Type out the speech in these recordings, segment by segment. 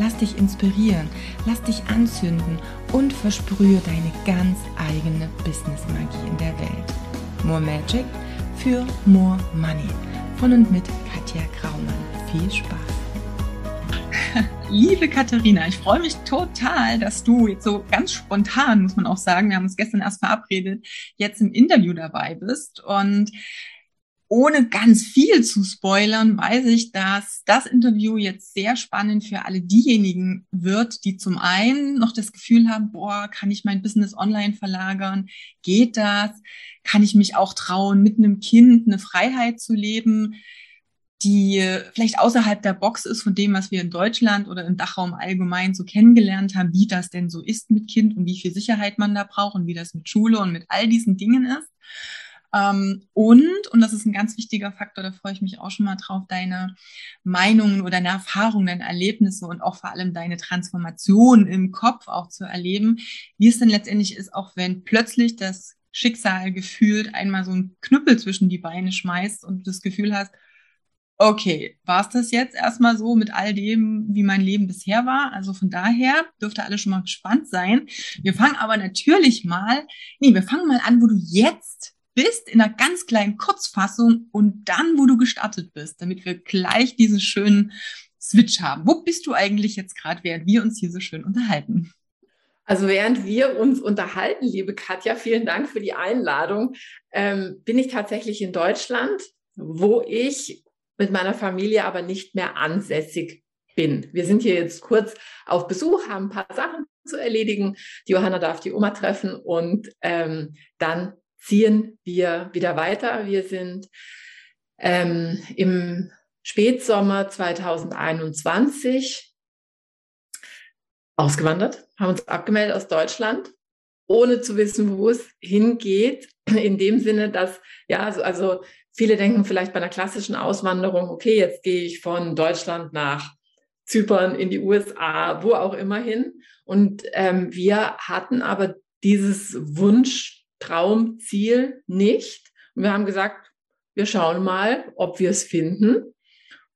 Lass dich inspirieren, lass dich anzünden und versprühe deine ganz eigene Business-Magie in der Welt. More Magic für More Money. Von und mit Katja Graumann. Viel Spaß! Liebe Katharina, ich freue mich total, dass du jetzt so ganz spontan, muss man auch sagen, wir haben uns gestern erst verabredet, jetzt im Interview dabei bist. Und ohne ganz viel zu spoilern, weiß ich, dass das Interview jetzt sehr spannend für alle diejenigen wird, die zum einen noch das Gefühl haben, boah, kann ich mein Business online verlagern? Geht das? Kann ich mich auch trauen, mit einem Kind eine Freiheit zu leben, die vielleicht außerhalb der Box ist von dem, was wir in Deutschland oder im Dachraum allgemein so kennengelernt haben, wie das denn so ist mit Kind und wie viel Sicherheit man da braucht und wie das mit Schule und mit all diesen Dingen ist. Ähm, und, und das ist ein ganz wichtiger Faktor, da freue ich mich auch schon mal drauf, deine Meinungen oder deine Erfahrungen, deine Erlebnisse und auch vor allem deine Transformation im Kopf auch zu erleben, wie es denn letztendlich ist, auch wenn plötzlich das Schicksal gefühlt einmal so einen Knüppel zwischen die Beine schmeißt und du das Gefühl hast, okay, war es das jetzt erstmal so mit all dem, wie mein Leben bisher war? Also von daher dürfte alle schon mal gespannt sein. Wir fangen aber natürlich mal, nee, wir fangen mal an, wo du jetzt bist in einer ganz kleinen Kurzfassung und dann, wo du gestartet bist, damit wir gleich diesen schönen Switch haben. Wo bist du eigentlich jetzt gerade, während wir uns hier so schön unterhalten? Also während wir uns unterhalten, liebe Katja, vielen Dank für die Einladung, ähm, bin ich tatsächlich in Deutschland, wo ich mit meiner Familie aber nicht mehr ansässig bin. Wir sind hier jetzt kurz auf Besuch, haben ein paar Sachen zu erledigen. Die Johanna darf die Oma treffen und ähm, dann ziehen wir wieder weiter. Wir sind ähm, im Spätsommer 2021 ausgewandert, haben uns abgemeldet aus Deutschland, ohne zu wissen, wo es hingeht. In dem Sinne, dass, ja, also, also viele denken vielleicht bei einer klassischen Auswanderung, okay, jetzt gehe ich von Deutschland nach Zypern in die USA, wo auch immer hin. Und ähm, wir hatten aber dieses Wunsch, Traumziel nicht. Und wir haben gesagt, wir schauen mal, ob wir es finden.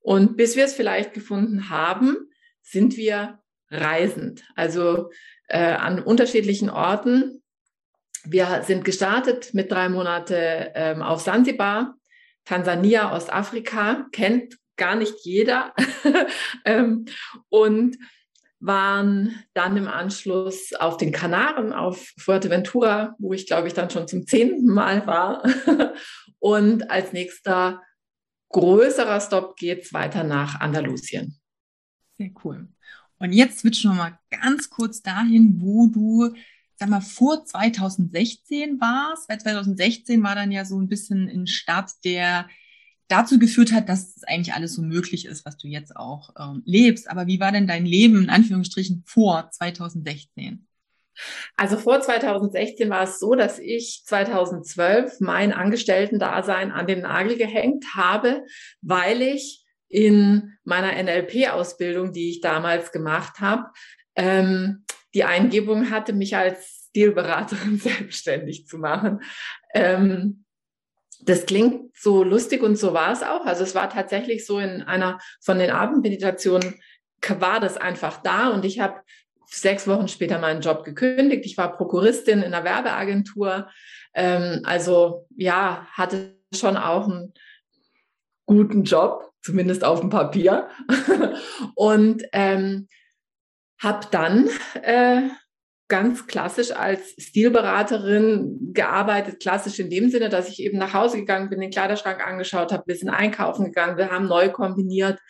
Und bis wir es vielleicht gefunden haben, sind wir reisend, also äh, an unterschiedlichen Orten. Wir sind gestartet mit drei Monate ähm, auf Sansibar, Tansania, Ostafrika, kennt gar nicht jeder. ähm, und waren dann im Anschluss auf den Kanaren, auf Fuerteventura, wo ich glaube ich dann schon zum zehnten Mal war. Und als nächster größerer Stopp geht es weiter nach Andalusien. Sehr cool. Und jetzt switchen wir mal ganz kurz dahin, wo du, sag mal, vor 2016 warst. Weil 2016 war dann ja so ein bisschen ein Start der dazu geführt hat, dass es eigentlich alles so möglich ist, was du jetzt auch ähm, lebst. Aber wie war denn dein Leben in Anführungsstrichen vor 2016? Also vor 2016 war es so, dass ich 2012 mein Angestellten-Dasein an den Nagel gehängt habe, weil ich in meiner NLP-Ausbildung, die ich damals gemacht habe, ähm, die Eingebung hatte, mich als Stilberaterin selbstständig zu machen. Ähm, das klingt so lustig und so war es auch. Also es war tatsächlich so in einer von den Abendmeditationen war das einfach da und ich habe sechs Wochen später meinen Job gekündigt. Ich war Prokuristin in einer Werbeagentur. Ähm, also ja, hatte schon auch einen guten Job, zumindest auf dem Papier. und ähm, habe dann äh, ganz klassisch als Stilberaterin gearbeitet, klassisch in dem Sinne, dass ich eben nach Hause gegangen bin, den Kleiderschrank angeschaut habe, wir sind einkaufen gegangen, wir haben neu kombiniert.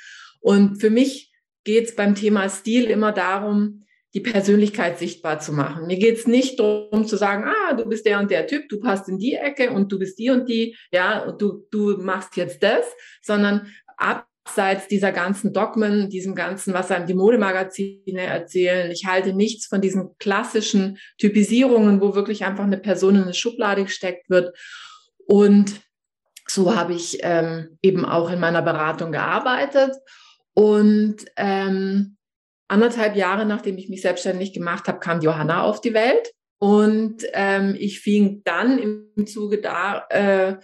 Und für mich geht es beim Thema Stil immer darum, die Persönlichkeit sichtbar zu machen. Mir geht es nicht darum zu sagen, ah, du bist der und der Typ, du passt in die Ecke und du bist die und die, ja, und du, du machst jetzt das, sondern ab abseits dieser ganzen Dogmen, diesem ganzen, was einem die Modemagazine erzählen. Ich halte nichts von diesen klassischen Typisierungen, wo wirklich einfach eine Person in eine Schublade gesteckt wird. Und so habe ich ähm, eben auch in meiner Beratung gearbeitet. Und ähm, anderthalb Jahre nachdem ich mich selbstständig gemacht habe, kam Johanna auf die Welt. Und ähm, ich fing dann im Zuge da äh,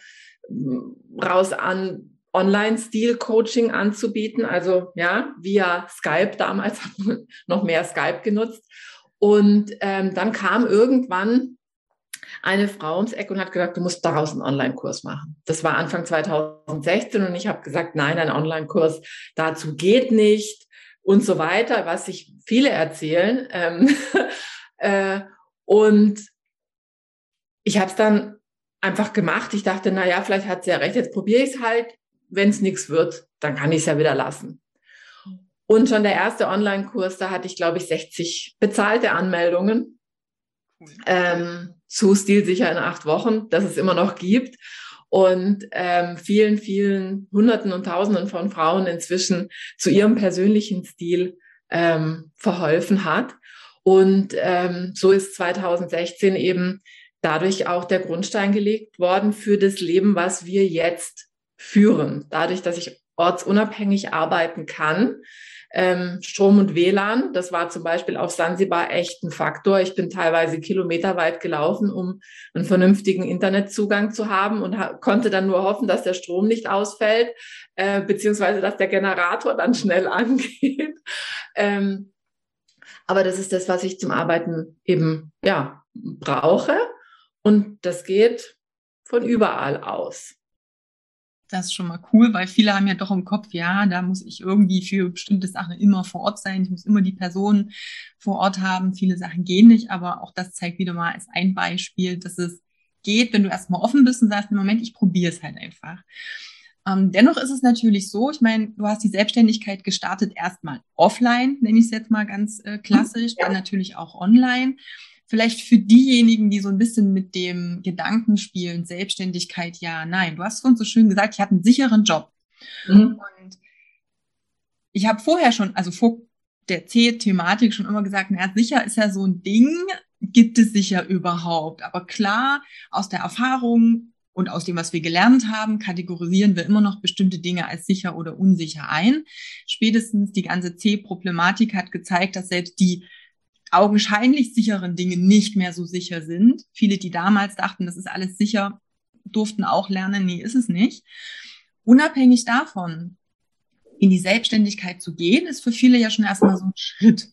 raus an, Online-Stil-Coaching anzubieten, also ja, via Skype damals hat man noch mehr Skype genutzt. Und ähm, dann kam irgendwann eine Frau ums Eck und hat gesagt, du musst daraus einen Online-Kurs machen. Das war Anfang 2016 und ich habe gesagt, nein, ein Online-Kurs dazu geht nicht und so weiter, was sich viele erzählen. Ähm, äh, und ich habe es dann einfach gemacht. Ich dachte, na ja, vielleicht hat sie ja recht, jetzt probiere ich es halt wenn es nichts wird, dann kann ich es ja wieder lassen. Und schon der erste Online-Kurs, da hatte ich, glaube ich, 60 bezahlte Anmeldungen ähm, zu Stilsicher in acht Wochen, dass es immer noch gibt. Und ähm, vielen, vielen Hunderten und Tausenden von Frauen inzwischen zu ihrem persönlichen Stil ähm, verholfen hat. Und ähm, so ist 2016 eben dadurch auch der Grundstein gelegt worden für das Leben, was wir jetzt führen. Dadurch, dass ich ortsunabhängig arbeiten kann. Ähm, Strom und WLAN, das war zum Beispiel auf Sansibar echt ein Faktor. Ich bin teilweise kilometerweit gelaufen, um einen vernünftigen Internetzugang zu haben und konnte dann nur hoffen, dass der Strom nicht ausfällt, äh, beziehungsweise dass der Generator dann schnell angeht. Ähm, aber das ist das, was ich zum Arbeiten eben ja brauche und das geht von überall aus. Das ist schon mal cool, weil viele haben ja doch im Kopf, ja, da muss ich irgendwie für bestimmte Sachen immer vor Ort sein. Ich muss immer die Person vor Ort haben. Viele Sachen gehen nicht, aber auch das zeigt wieder mal als ein Beispiel, dass es geht, wenn du erstmal offen bist und sagst, im Moment, ich probiere es halt einfach. Ähm, dennoch ist es natürlich so, ich meine, du hast die Selbstständigkeit gestartet erstmal offline, nenne ich es jetzt mal ganz äh, klassisch, dann natürlich auch online vielleicht für diejenigen, die so ein bisschen mit dem Gedanken spielen, Selbstständigkeit, ja, nein. Du hast uns so schön gesagt, ich hatte einen sicheren Job. Mhm. Und ich habe vorher schon, also vor der C-Thematik schon immer gesagt, naja, sicher ist ja so ein Ding, gibt es sicher überhaupt. Aber klar, aus der Erfahrung und aus dem, was wir gelernt haben, kategorisieren wir immer noch bestimmte Dinge als sicher oder unsicher ein. Spätestens die ganze C-Problematik hat gezeigt, dass selbst die augenscheinlich sicheren Dinge nicht mehr so sicher sind. Viele, die damals dachten, das ist alles sicher, durften auch lernen, nee, ist es nicht. Unabhängig davon, in die Selbstständigkeit zu gehen, ist für viele ja schon erstmal so ein Schritt.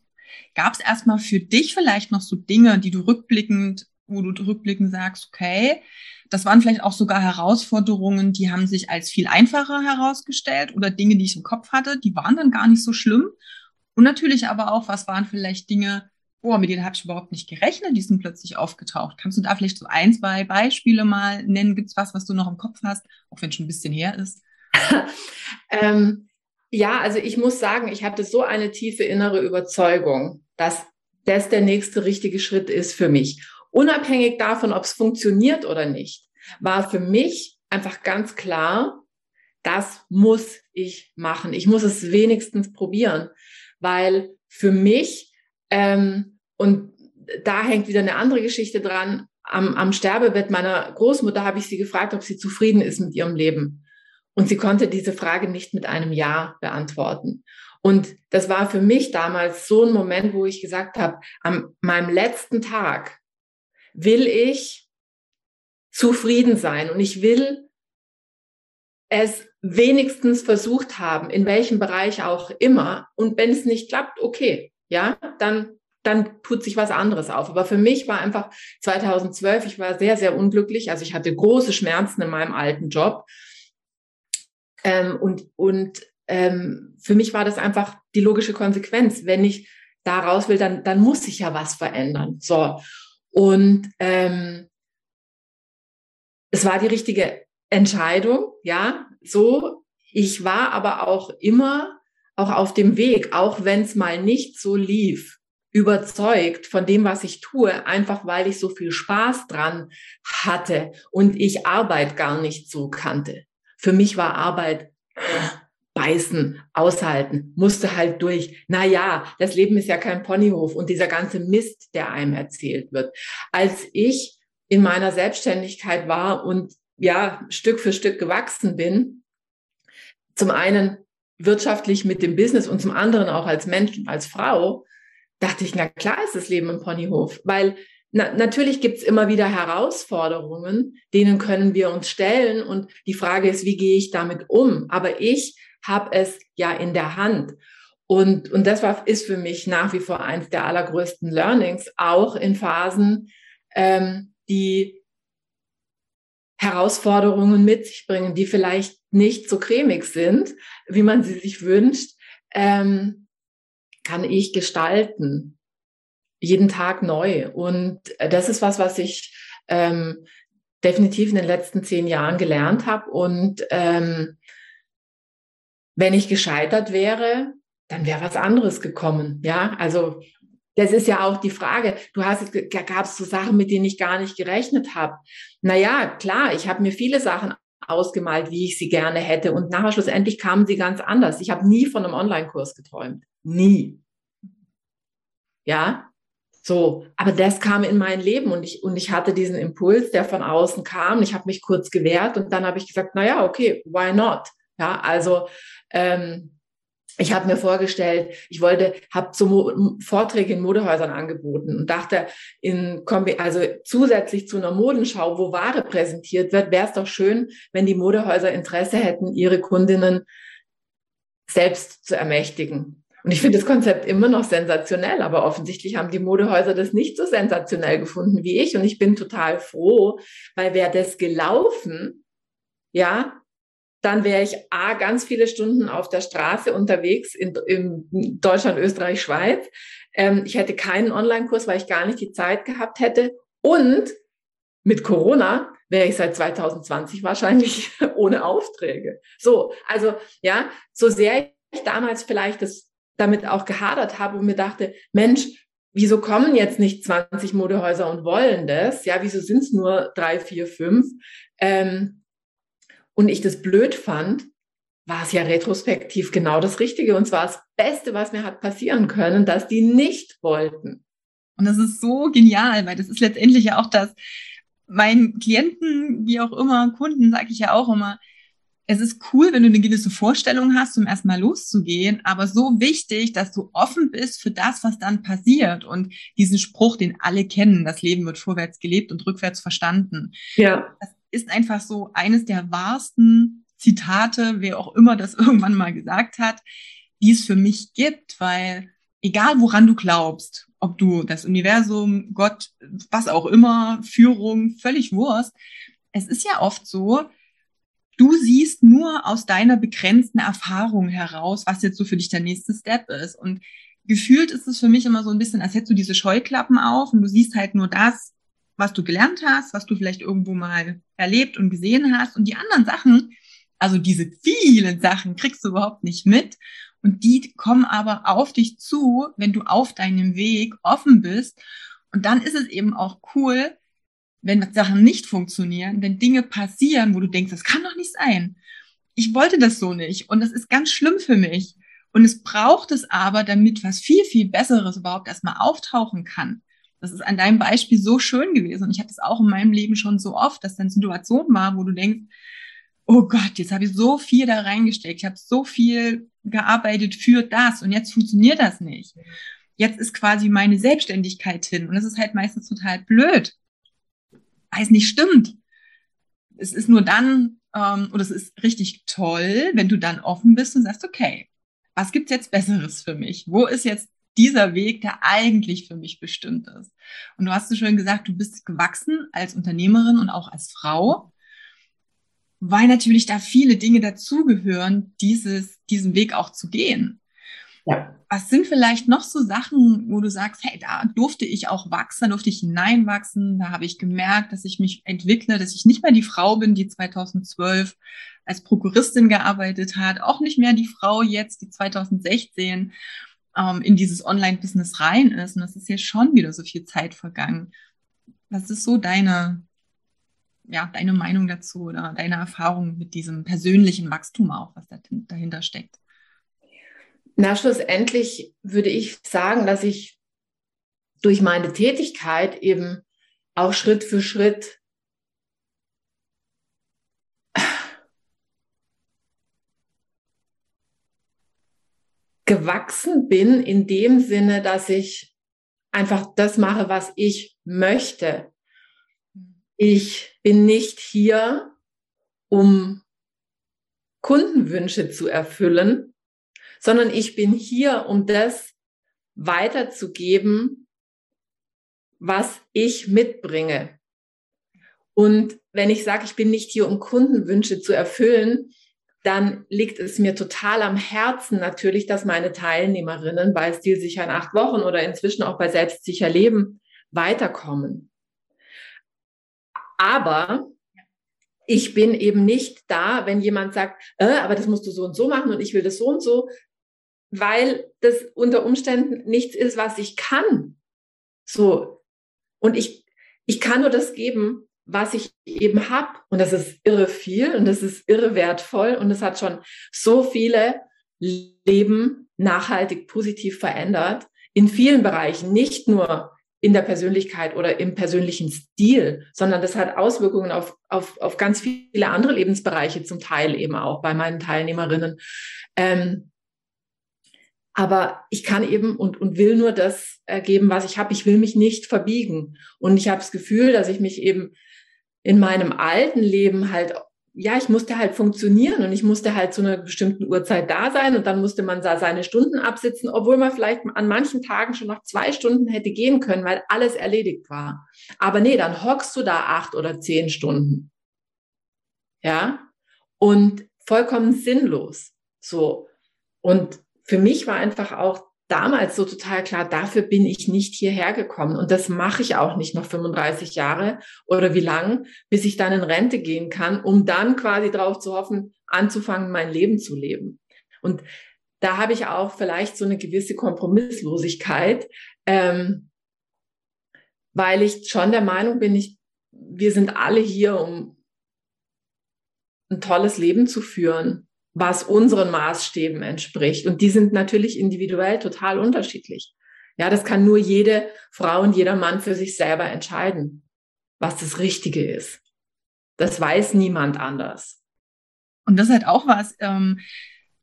Gab es erstmal für dich vielleicht noch so Dinge, die du rückblickend, wo du rückblickend sagst, okay, das waren vielleicht auch sogar Herausforderungen, die haben sich als viel einfacher herausgestellt oder Dinge, die ich im Kopf hatte, die waren dann gar nicht so schlimm. Und natürlich aber auch, was waren vielleicht Dinge, boah, mit denen habe ich überhaupt nicht gerechnet, die sind plötzlich aufgetaucht. Kannst du da vielleicht so ein, zwei Beispiele mal nennen? Gibt es was, was du noch im Kopf hast, auch wenn es schon ein bisschen her ist? ähm, ja, also ich muss sagen, ich hatte so eine tiefe innere Überzeugung, dass das der nächste richtige Schritt ist für mich. Unabhängig davon, ob es funktioniert oder nicht, war für mich einfach ganz klar, das muss ich machen. Ich muss es wenigstens probieren, weil für mich ähm, und da hängt wieder eine andere Geschichte dran. Am, am Sterbebett meiner Großmutter habe ich sie gefragt, ob sie zufrieden ist mit ihrem Leben. Und sie konnte diese Frage nicht mit einem Ja beantworten. Und das war für mich damals so ein Moment, wo ich gesagt habe, an meinem letzten Tag will ich zufrieden sein und ich will es wenigstens versucht haben, in welchem Bereich auch immer. Und wenn es nicht klappt, okay, ja, dann dann tut sich was anderes auf. Aber für mich war einfach 2012, ich war sehr, sehr unglücklich. Also ich hatte große Schmerzen in meinem alten Job. Ähm, und und ähm, für mich war das einfach die logische Konsequenz. Wenn ich da raus will, dann, dann muss sich ja was verändern. So. Und ähm, es war die richtige Entscheidung, ja, so. Ich war aber auch immer auch auf dem Weg, auch wenn es mal nicht so lief, überzeugt von dem, was ich tue, einfach weil ich so viel Spaß dran hatte und ich Arbeit gar nicht so kannte. Für mich war Arbeit beißen, aushalten, musste halt durch. Naja, das Leben ist ja kein Ponyhof und dieser ganze Mist, der einem erzählt wird. Als ich in meiner Selbstständigkeit war und ja, Stück für Stück gewachsen bin, zum einen wirtschaftlich mit dem Business und zum anderen auch als Mensch, als Frau, dachte ich, na klar ist das Leben im Ponyhof, weil na, natürlich gibt's immer wieder Herausforderungen, denen können wir uns stellen und die Frage ist, wie gehe ich damit um? Aber ich habe es ja in der Hand. Und, und das war, ist für mich nach wie vor eins der allergrößten Learnings, auch in Phasen, ähm, die Herausforderungen mit sich bringen, die vielleicht nicht so cremig sind, wie man sie sich wünscht, ähm, kann ich gestalten. Jeden Tag neu. Und das ist was, was ich ähm, definitiv in den letzten zehn Jahren gelernt habe. Und ähm, wenn ich gescheitert wäre, dann wäre was anderes gekommen. Ja, also das ist ja auch die Frage. Du hast, gab es so Sachen, mit denen ich gar nicht gerechnet habe. Naja, klar, ich habe mir viele Sachen ausgemalt, wie ich sie gerne hätte. Und nachher schlussendlich kamen sie ganz anders. Ich habe nie von einem Online-Kurs geträumt. Nie. Ja, so. Aber das kam in mein Leben und ich, und ich hatte diesen Impuls, der von außen kam. Ich habe mich kurz gewehrt und dann habe ich gesagt, na ja, okay, why not? Ja, also, ähm, ich habe mir vorgestellt, ich wollte, habe so Vorträge in Modehäusern angeboten und dachte, in Kombi also zusätzlich zu einer Modenschau, wo Ware präsentiert wird, wäre es doch schön, wenn die Modehäuser Interesse hätten, ihre Kundinnen selbst zu ermächtigen. Und ich finde das Konzept immer noch sensationell, aber offensichtlich haben die Modehäuser das nicht so sensationell gefunden wie ich. Und ich bin total froh, weil wäre das gelaufen, ja, dann wäre ich A, ganz viele Stunden auf der Straße unterwegs in, in Deutschland, Österreich, Schweiz. Ähm, ich hätte keinen Online-Kurs, weil ich gar nicht die Zeit gehabt hätte. Und mit Corona wäre ich seit 2020 wahrscheinlich ohne Aufträge. So, also ja, so sehr ich damals vielleicht das damit auch gehadert habe und mir dachte, Mensch, wieso kommen jetzt nicht 20 Modehäuser und wollen das? Ja, wieso sind es nur drei, vier, fünf? Ähm, und ich das blöd fand, war es ja retrospektiv genau das Richtige. Und zwar das Beste, was mir hat passieren können, dass die nicht wollten. Und das ist so genial, weil das ist letztendlich ja auch das, meinen Klienten, wie auch immer, Kunden, sage ich ja auch immer, es ist cool, wenn du eine gewisse Vorstellung hast, um erstmal loszugehen, aber so wichtig, dass du offen bist für das, was dann passiert. Und diesen Spruch, den alle kennen, das Leben wird vorwärts gelebt und rückwärts verstanden. Ja. Das ist einfach so eines der wahrsten Zitate, wer auch immer das irgendwann mal gesagt hat, die es für mich gibt, weil egal woran du glaubst, ob du das Universum, Gott, was auch immer, Führung, völlig Wurst, es ist ja oft so, du siehst nur aus deiner begrenzten Erfahrung heraus, was jetzt so für dich der nächste Step ist. Und gefühlt ist es für mich immer so ein bisschen, als hättest du diese Scheuklappen auf und du siehst halt nur das, was du gelernt hast, was du vielleicht irgendwo mal erlebt und gesehen hast. Und die anderen Sachen, also diese vielen Sachen, kriegst du überhaupt nicht mit. Und die kommen aber auf dich zu, wenn du auf deinem Weg offen bist. Und dann ist es eben auch cool, wenn Sachen nicht funktionieren, wenn Dinge passieren, wo du denkst, das kann doch nicht sein. Ich wollte das so nicht und das ist ganz schlimm für mich. Und es braucht es aber, damit was viel, viel Besseres überhaupt erstmal auftauchen kann. Das ist an deinem Beispiel so schön gewesen. Und ich hatte es auch in meinem Leben schon so oft, dass dann Situationen war, wo du denkst, oh Gott, jetzt habe ich so viel da reingesteckt, ich habe so viel gearbeitet für das und jetzt funktioniert das nicht. Jetzt ist quasi meine Selbstständigkeit hin und das ist halt meistens total blöd, weil es nicht stimmt. Es ist nur dann, ähm, und es ist richtig toll, wenn du dann offen bist und sagst, okay, was gibt's jetzt Besseres für mich? Wo ist jetzt dieser Weg, der eigentlich für mich bestimmt ist. Und du hast so schön gesagt, du bist gewachsen als Unternehmerin und auch als Frau, weil natürlich da viele Dinge dazugehören, dieses, diesen Weg auch zu gehen. Ja. Was sind vielleicht noch so Sachen, wo du sagst, hey, da durfte ich auch wachsen, da durfte ich hineinwachsen, da habe ich gemerkt, dass ich mich entwickle, dass ich nicht mehr die Frau bin, die 2012 als Prokuristin gearbeitet hat, auch nicht mehr die Frau jetzt, die 2016 ähm, in dieses Online-Business rein ist. Und das ist ja schon wieder so viel Zeit vergangen. Was ist so deine, ja, deine Meinung dazu oder deine Erfahrung mit diesem persönlichen Wachstum auch, was dahinter steckt? Na, schlussendlich würde ich sagen, dass ich durch meine Tätigkeit eben auch Schritt für Schritt gewachsen bin in dem Sinne, dass ich einfach das mache, was ich möchte. Ich bin nicht hier, um Kundenwünsche zu erfüllen, sondern ich bin hier, um das weiterzugeben, was ich mitbringe. Und wenn ich sage, ich bin nicht hier, um Kundenwünsche zu erfüllen, dann liegt es mir total am Herzen natürlich, dass meine Teilnehmerinnen bei Stilsicher in acht Wochen oder inzwischen auch bei Selbstsicher Leben weiterkommen. Aber ich bin eben nicht da, wenn jemand sagt, äh, aber das musst du so und so machen und ich will das so und so, weil das unter Umständen nichts ist, was ich kann. So. Und ich, ich kann nur das geben, was ich eben habe. Und das ist irre viel und das ist irre wertvoll und es hat schon so viele Leben nachhaltig positiv verändert in vielen Bereichen, nicht nur in der Persönlichkeit oder im persönlichen Stil, sondern das hat Auswirkungen auf, auf, auf ganz viele andere Lebensbereiche, zum Teil eben auch bei meinen Teilnehmerinnen. Ähm, aber ich kann eben und, und will nur das ergeben, was ich habe. Ich will mich nicht verbiegen. Und ich habe das Gefühl, dass ich mich eben in meinem alten Leben halt, ja, ich musste halt funktionieren und ich musste halt zu einer bestimmten Uhrzeit da sein und dann musste man da seine Stunden absitzen, obwohl man vielleicht an manchen Tagen schon nach zwei Stunden hätte gehen können, weil alles erledigt war. Aber nee, dann hockst du da acht oder zehn Stunden. Ja, und vollkommen sinnlos. So. Und für mich war einfach auch damals so total klar, dafür bin ich nicht hierher gekommen. Und das mache ich auch nicht noch 35 Jahre oder wie lang, bis ich dann in Rente gehen kann, um dann quasi darauf zu hoffen, anzufangen, mein Leben zu leben. Und da habe ich auch vielleicht so eine gewisse Kompromisslosigkeit, ähm, weil ich schon der Meinung bin, ich, wir sind alle hier, um ein tolles Leben zu führen was unseren Maßstäben entspricht. Und die sind natürlich individuell total unterschiedlich. Ja, das kann nur jede Frau und jeder Mann für sich selber entscheiden, was das Richtige ist. Das weiß niemand anders. Und das ist halt auch was, ähm,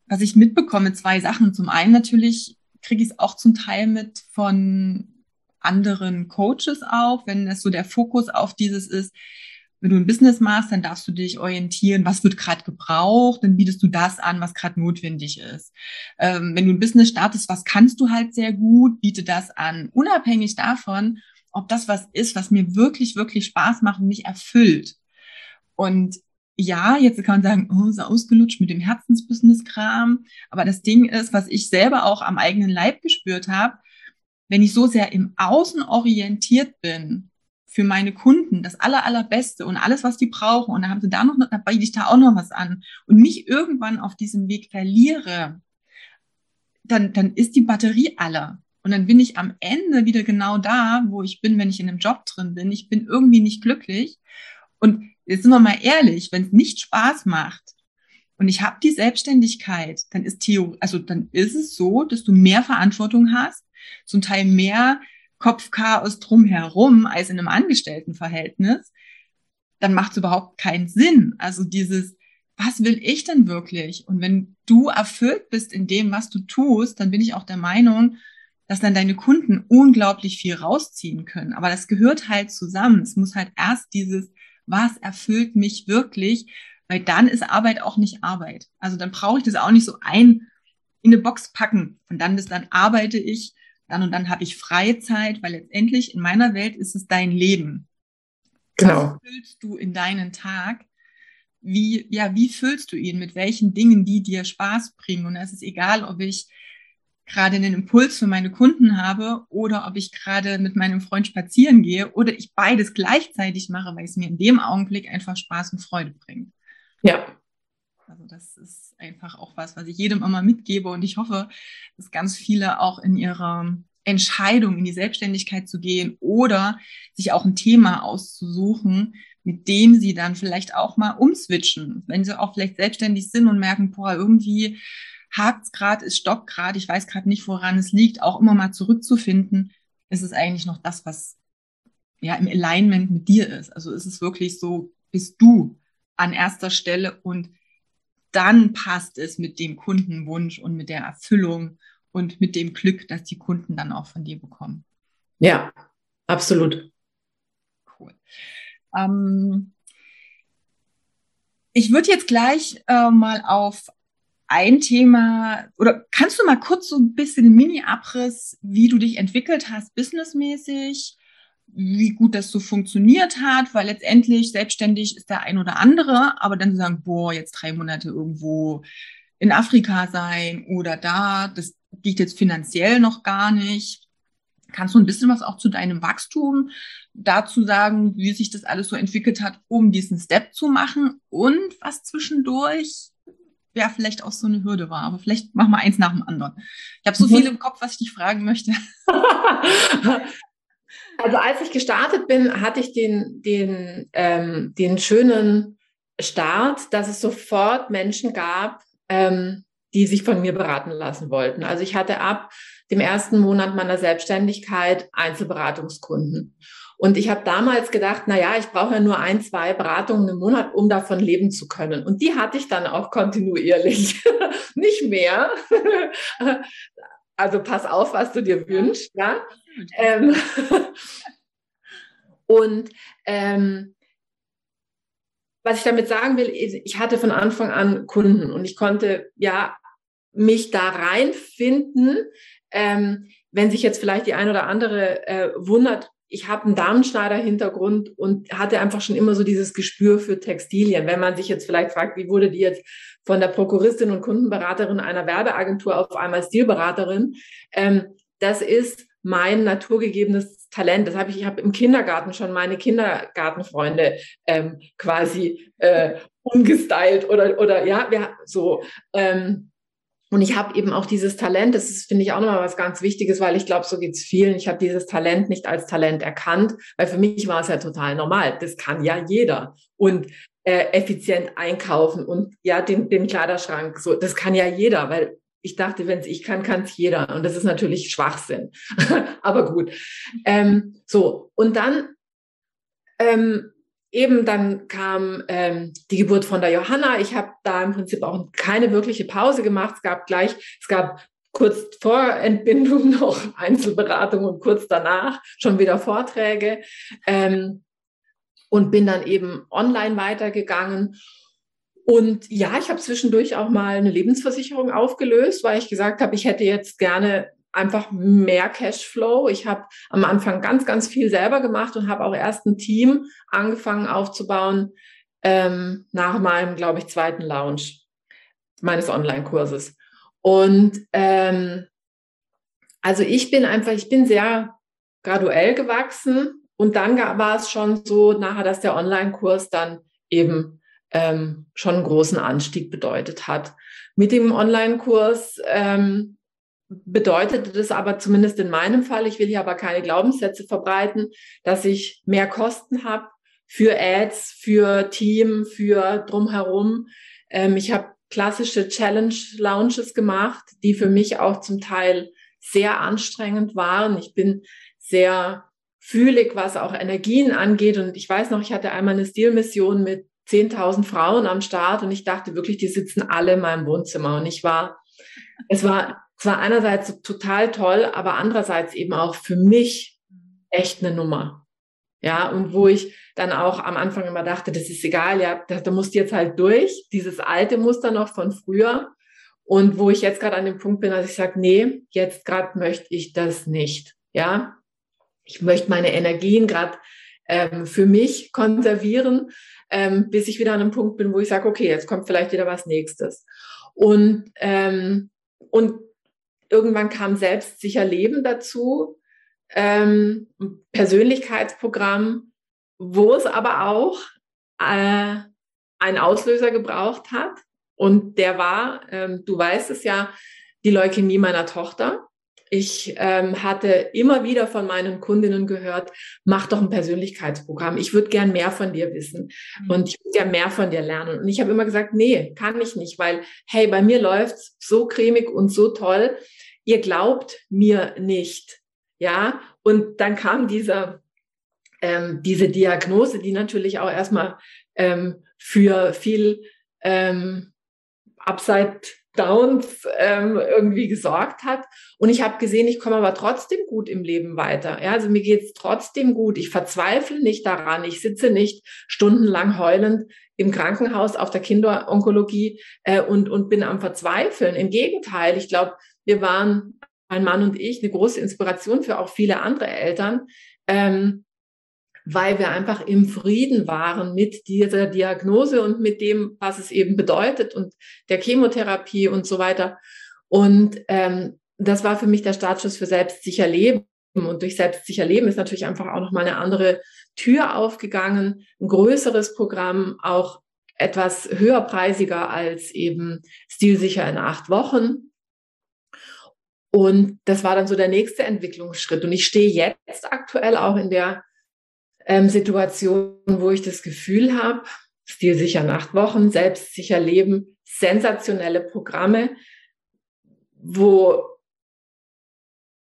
was ich mitbekomme, zwei Sachen. Zum einen natürlich kriege ich es auch zum Teil mit von anderen Coaches auch, wenn es so der Fokus auf dieses ist, wenn du ein Business machst, dann darfst du dich orientieren, was wird gerade gebraucht, dann bietest du das an, was gerade notwendig ist. Ähm, wenn du ein Business startest, was kannst du halt sehr gut, biete das an. Unabhängig davon, ob das was ist, was mir wirklich, wirklich Spaß macht und mich erfüllt. Und ja, jetzt kann man sagen, oh, so ausgelutscht mit dem Herzensbusiness-Kram. Aber das Ding ist, was ich selber auch am eigenen Leib gespürt habe, wenn ich so sehr im Außen orientiert bin, für meine Kunden das aller, allerbeste und alles, was die brauchen. Und dann haben sie da noch, da biete ich da auch noch was an und mich irgendwann auf diesem Weg verliere, dann, dann ist die Batterie aller. Und dann bin ich am Ende wieder genau da, wo ich bin, wenn ich in einem Job drin bin. Ich bin irgendwie nicht glücklich. Und jetzt sind wir mal ehrlich, wenn es nicht Spaß macht und ich habe die Selbstständigkeit, dann ist Theo, also dann ist es so, dass du mehr Verantwortung hast, zum Teil mehr Kopfchaos drumherum als in einem Angestelltenverhältnis, dann macht es überhaupt keinen Sinn. Also dieses, was will ich denn wirklich? Und wenn du erfüllt bist in dem, was du tust, dann bin ich auch der Meinung, dass dann deine Kunden unglaublich viel rausziehen können. Aber das gehört halt zusammen. Es muss halt erst dieses, was erfüllt mich wirklich, weil dann ist Arbeit auch nicht Arbeit. Also dann brauche ich das auch nicht so ein in eine Box packen und dann bis dann arbeite ich dann und dann habe ich freie Zeit, weil letztendlich in meiner Welt ist es dein Leben. Genau. Was füllst du in deinen Tag? Wie, ja, wie füllst du ihn? Mit welchen Dingen, die dir Spaß bringen? Und es ist egal, ob ich gerade einen Impuls für meine Kunden habe oder ob ich gerade mit meinem Freund spazieren gehe oder ich beides gleichzeitig mache, weil es mir in dem Augenblick einfach Spaß und Freude bringt. Ja, also das ist einfach auch was, was ich jedem immer mitgebe und ich hoffe, dass ganz viele auch in ihrer Entscheidung in die Selbstständigkeit zu gehen oder sich auch ein Thema auszusuchen, mit dem sie dann vielleicht auch mal umswitchen, wenn sie auch vielleicht selbstständig sind und merken, boah, irgendwie hakt's gerade, es stockt gerade, ich weiß gerade nicht, woran es liegt, auch immer mal zurückzufinden, ist es eigentlich noch das, was ja im Alignment mit dir ist. Also ist es wirklich so, bist du an erster Stelle und dann passt es mit dem Kundenwunsch und mit der Erfüllung und mit dem Glück, dass die Kunden dann auch von dir bekommen. Ja, absolut. Cool. Ähm, ich würde jetzt gleich äh, mal auf ein Thema oder kannst du mal kurz so ein bisschen Mini-Abriss, wie du dich entwickelt hast, businessmäßig, wie gut das so funktioniert hat, weil letztendlich selbstständig ist der ein oder andere, aber dann zu sagen, boah, jetzt drei Monate irgendwo in Afrika sein oder da, das geht jetzt finanziell noch gar nicht. Kannst du ein bisschen was auch zu deinem Wachstum dazu sagen, wie sich das alles so entwickelt hat, um diesen Step zu machen und was zwischendurch ja vielleicht auch so eine Hürde war. Aber vielleicht machen wir eins nach dem anderen. Ich habe so mhm. viel im Kopf, was ich dich fragen möchte. Also als ich gestartet bin, hatte ich den, den, ähm, den schönen Start, dass es sofort Menschen gab, ähm, die sich von mir beraten lassen wollten. Also ich hatte ab dem ersten Monat meiner Selbstständigkeit Einzelberatungskunden. Und ich habe damals gedacht, na ja, ich brauche ja nur ein, zwei Beratungen im Monat, um davon leben zu können. Und die hatte ich dann auch kontinuierlich, nicht mehr. Also pass auf, was du dir wünschst, ja. Ähm, und ähm, was ich damit sagen will, ich hatte von Anfang an Kunden und ich konnte ja mich da reinfinden. Ähm, wenn sich jetzt vielleicht die ein oder andere äh, wundert, ich habe einen Damenschneider-Hintergrund und hatte einfach schon immer so dieses Gespür für Textilien. Wenn man sich jetzt vielleicht fragt, wie wurde die jetzt von der Prokuristin und Kundenberaterin einer Werbeagentur auf einmal Stilberaterin, ähm, das ist mein naturgegebenes Talent. Das habe ich, ich habe im Kindergarten schon meine Kindergartenfreunde ähm, quasi äh, umgestylt oder oder ja, wir so. Ähm, und ich habe eben auch dieses Talent, das ist, finde ich, auch nochmal was ganz Wichtiges, weil ich glaube, so geht's vielen. Ich habe dieses Talent nicht als Talent erkannt, weil für mich war es ja total normal. Das kann ja jeder. Und äh, effizient einkaufen und ja, den, den Kleiderschrank, so, das kann ja jeder, weil ich dachte, wenn es ich kann, kann es jeder. Und das ist natürlich Schwachsinn. Aber gut. Ähm, so, und dann ähm, eben dann kam ähm, die Geburt von der Johanna. Ich habe da im Prinzip auch keine wirkliche Pause gemacht. Es gab gleich, es gab kurz vor Entbindung noch Einzelberatung und kurz danach schon wieder Vorträge. Ähm, und bin dann eben online weitergegangen und ja, ich habe zwischendurch auch mal eine Lebensversicherung aufgelöst, weil ich gesagt habe, ich hätte jetzt gerne einfach mehr Cashflow. Ich habe am Anfang ganz, ganz viel selber gemacht und habe auch erst ein Team angefangen aufzubauen ähm, nach meinem, glaube ich, zweiten Launch meines Online-Kurses. Und ähm, also ich bin einfach, ich bin sehr graduell gewachsen und dann war es schon so nachher, dass der Online-Kurs dann eben ähm, schon einen großen Anstieg bedeutet hat. Mit dem Online-Kurs ähm, bedeutete das aber zumindest in meinem Fall, ich will hier aber keine Glaubenssätze verbreiten, dass ich mehr Kosten habe für Ads, für Team, für drumherum. Ähm, ich habe klassische Challenge-Launches gemacht, die für mich auch zum Teil sehr anstrengend waren. Ich bin sehr fühlig, was auch Energien angeht. Und ich weiß noch, ich hatte einmal eine Stilmission mit 10.000 Frauen am Start und ich dachte wirklich, die sitzen alle in meinem Wohnzimmer. Und ich war, es war, es war einerseits total toll, aber andererseits eben auch für mich echt eine Nummer. Ja, und wo ich dann auch am Anfang immer dachte, das ist egal, ja, da, da musst du jetzt halt durch, dieses alte Muster noch von früher. Und wo ich jetzt gerade an dem Punkt bin, dass ich sage, nee, jetzt gerade möchte ich das nicht. Ja, ich möchte meine Energien gerade ähm, für mich konservieren ähm, bis ich wieder an einem Punkt bin, wo ich sage, okay, jetzt kommt vielleicht wieder was Nächstes. Und, ähm, und irgendwann kam selbstsicher Leben dazu, ähm, Persönlichkeitsprogramm, wo es aber auch äh, einen Auslöser gebraucht hat. Und der war, ähm, du weißt es ja, die Leukämie meiner Tochter. Ich ähm, hatte immer wieder von meinen Kundinnen gehört, mach doch ein Persönlichkeitsprogramm. Ich würde gern mehr von dir wissen mhm. und ich würde gern mehr von dir lernen. Und ich habe immer gesagt, nee, kann ich nicht, weil, hey, bei mir läuft's so cremig und so toll. Ihr glaubt mir nicht. Ja, und dann kam dieser, ähm, diese Diagnose, die natürlich auch erstmal ähm, für viel ähm, Upside Downs ähm, irgendwie gesorgt hat. Und ich habe gesehen, ich komme aber trotzdem gut im Leben weiter. Ja, also mir geht's trotzdem gut. Ich verzweifle nicht daran. Ich sitze nicht stundenlang heulend im Krankenhaus auf der Kinderonkologie äh, und, und bin am Verzweifeln. Im Gegenteil, ich glaube, wir waren, mein Mann und ich, eine große Inspiration für auch viele andere Eltern. Ähm, weil wir einfach im Frieden waren mit dieser Diagnose und mit dem, was es eben bedeutet und der Chemotherapie und so weiter. Und ähm, das war für mich der Startschuss für selbstsicher Leben. Und durch selbstsicher Leben ist natürlich einfach auch nochmal eine andere Tür aufgegangen, ein größeres Programm, auch etwas höherpreisiger als eben stilsicher in acht Wochen. Und das war dann so der nächste Entwicklungsschritt. Und ich stehe jetzt aktuell auch in der ähm, Situationen, wo ich das Gefühl habe, stilsicher Nachtwochen, selbstsicher Leben, sensationelle Programme, wo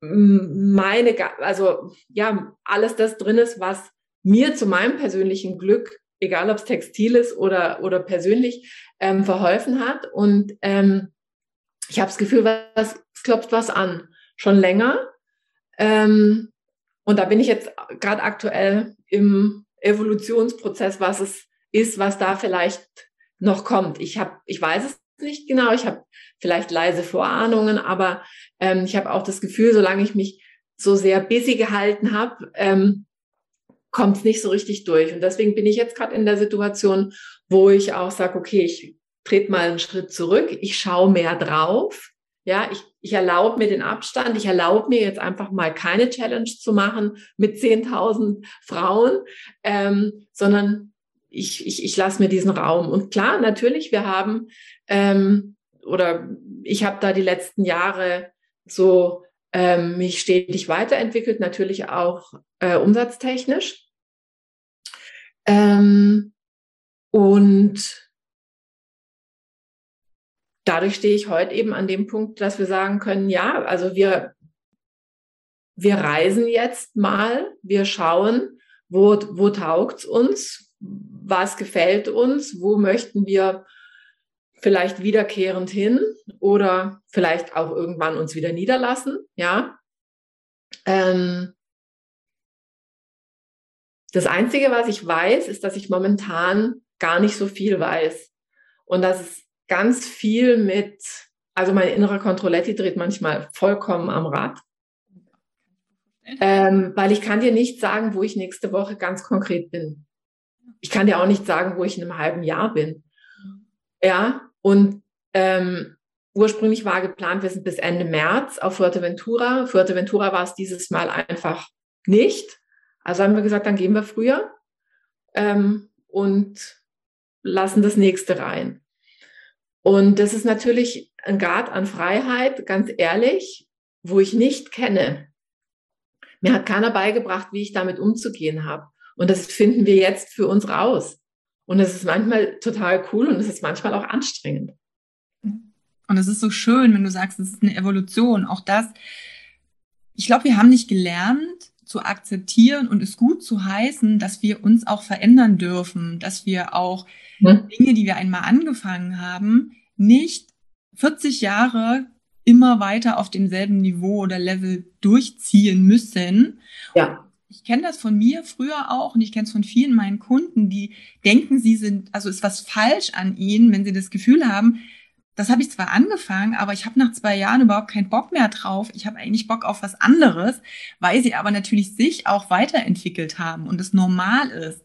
meine, also ja, alles das drin ist, was mir zu meinem persönlichen Glück, egal ob es textil ist oder, oder persönlich, ähm, verholfen hat. Und ähm, ich habe das Gefühl, was, es klopft was an. Schon länger. Ähm, und da bin ich jetzt gerade aktuell im Evolutionsprozess, was es ist, was da vielleicht noch kommt. Ich habe, ich weiß es nicht genau, ich habe vielleicht leise Vorahnungen, aber ähm, ich habe auch das Gefühl, solange ich mich so sehr busy gehalten habe, ähm, kommt es nicht so richtig durch. Und deswegen bin ich jetzt gerade in der Situation, wo ich auch sage, okay, ich trete mal einen Schritt zurück, ich schaue mehr drauf ja, ich, ich erlaube mir den Abstand, ich erlaube mir jetzt einfach mal keine Challenge zu machen mit 10.000 Frauen, ähm, sondern ich, ich, ich lasse mir diesen Raum. Und klar, natürlich, wir haben, ähm, oder ich habe da die letzten Jahre so ähm, mich stetig weiterentwickelt, natürlich auch äh, umsatztechnisch. Ähm, und dadurch stehe ich heute eben an dem Punkt, dass wir sagen können, ja, also wir, wir reisen jetzt mal, wir schauen, wo, wo taugt's uns, was gefällt uns, wo möchten wir vielleicht wiederkehrend hin oder vielleicht auch irgendwann uns wieder niederlassen, ja. Ähm, das Einzige, was ich weiß, ist, dass ich momentan gar nicht so viel weiß. Und dass es ganz viel mit, also mein innerer Controletti dreht manchmal vollkommen am Rad. Ähm, weil ich kann dir nicht sagen, wo ich nächste Woche ganz konkret bin. Ich kann dir auch nicht sagen, wo ich in einem halben Jahr bin. Ja, und ähm, ursprünglich war geplant, wir sind bis Ende März auf Fuerteventura. Fuerteventura war es dieses Mal einfach nicht. Also haben wir gesagt, dann gehen wir früher ähm, und lassen das nächste rein. Und das ist natürlich ein Grad an Freiheit, ganz ehrlich, wo ich nicht kenne. Mir hat keiner beigebracht, wie ich damit umzugehen habe. Und das finden wir jetzt für uns raus. Und es ist manchmal total cool und es ist manchmal auch anstrengend. Und es ist so schön, wenn du sagst, es ist eine Evolution. Auch das, ich glaube, wir haben nicht gelernt zu akzeptieren und es gut zu heißen, dass wir uns auch verändern dürfen, dass wir auch hm? Dinge, die wir einmal angefangen haben, nicht 40 Jahre immer weiter auf demselben Niveau oder Level durchziehen müssen. Ja. Ich kenne das von mir früher auch und ich kenne es von vielen meinen Kunden, die denken, sie sind, also ist was falsch an ihnen, wenn sie das Gefühl haben, das habe ich zwar angefangen, aber ich habe nach zwei Jahren überhaupt keinen Bock mehr drauf. Ich habe eigentlich Bock auf was anderes, weil sie aber natürlich sich auch weiterentwickelt haben und es normal ist.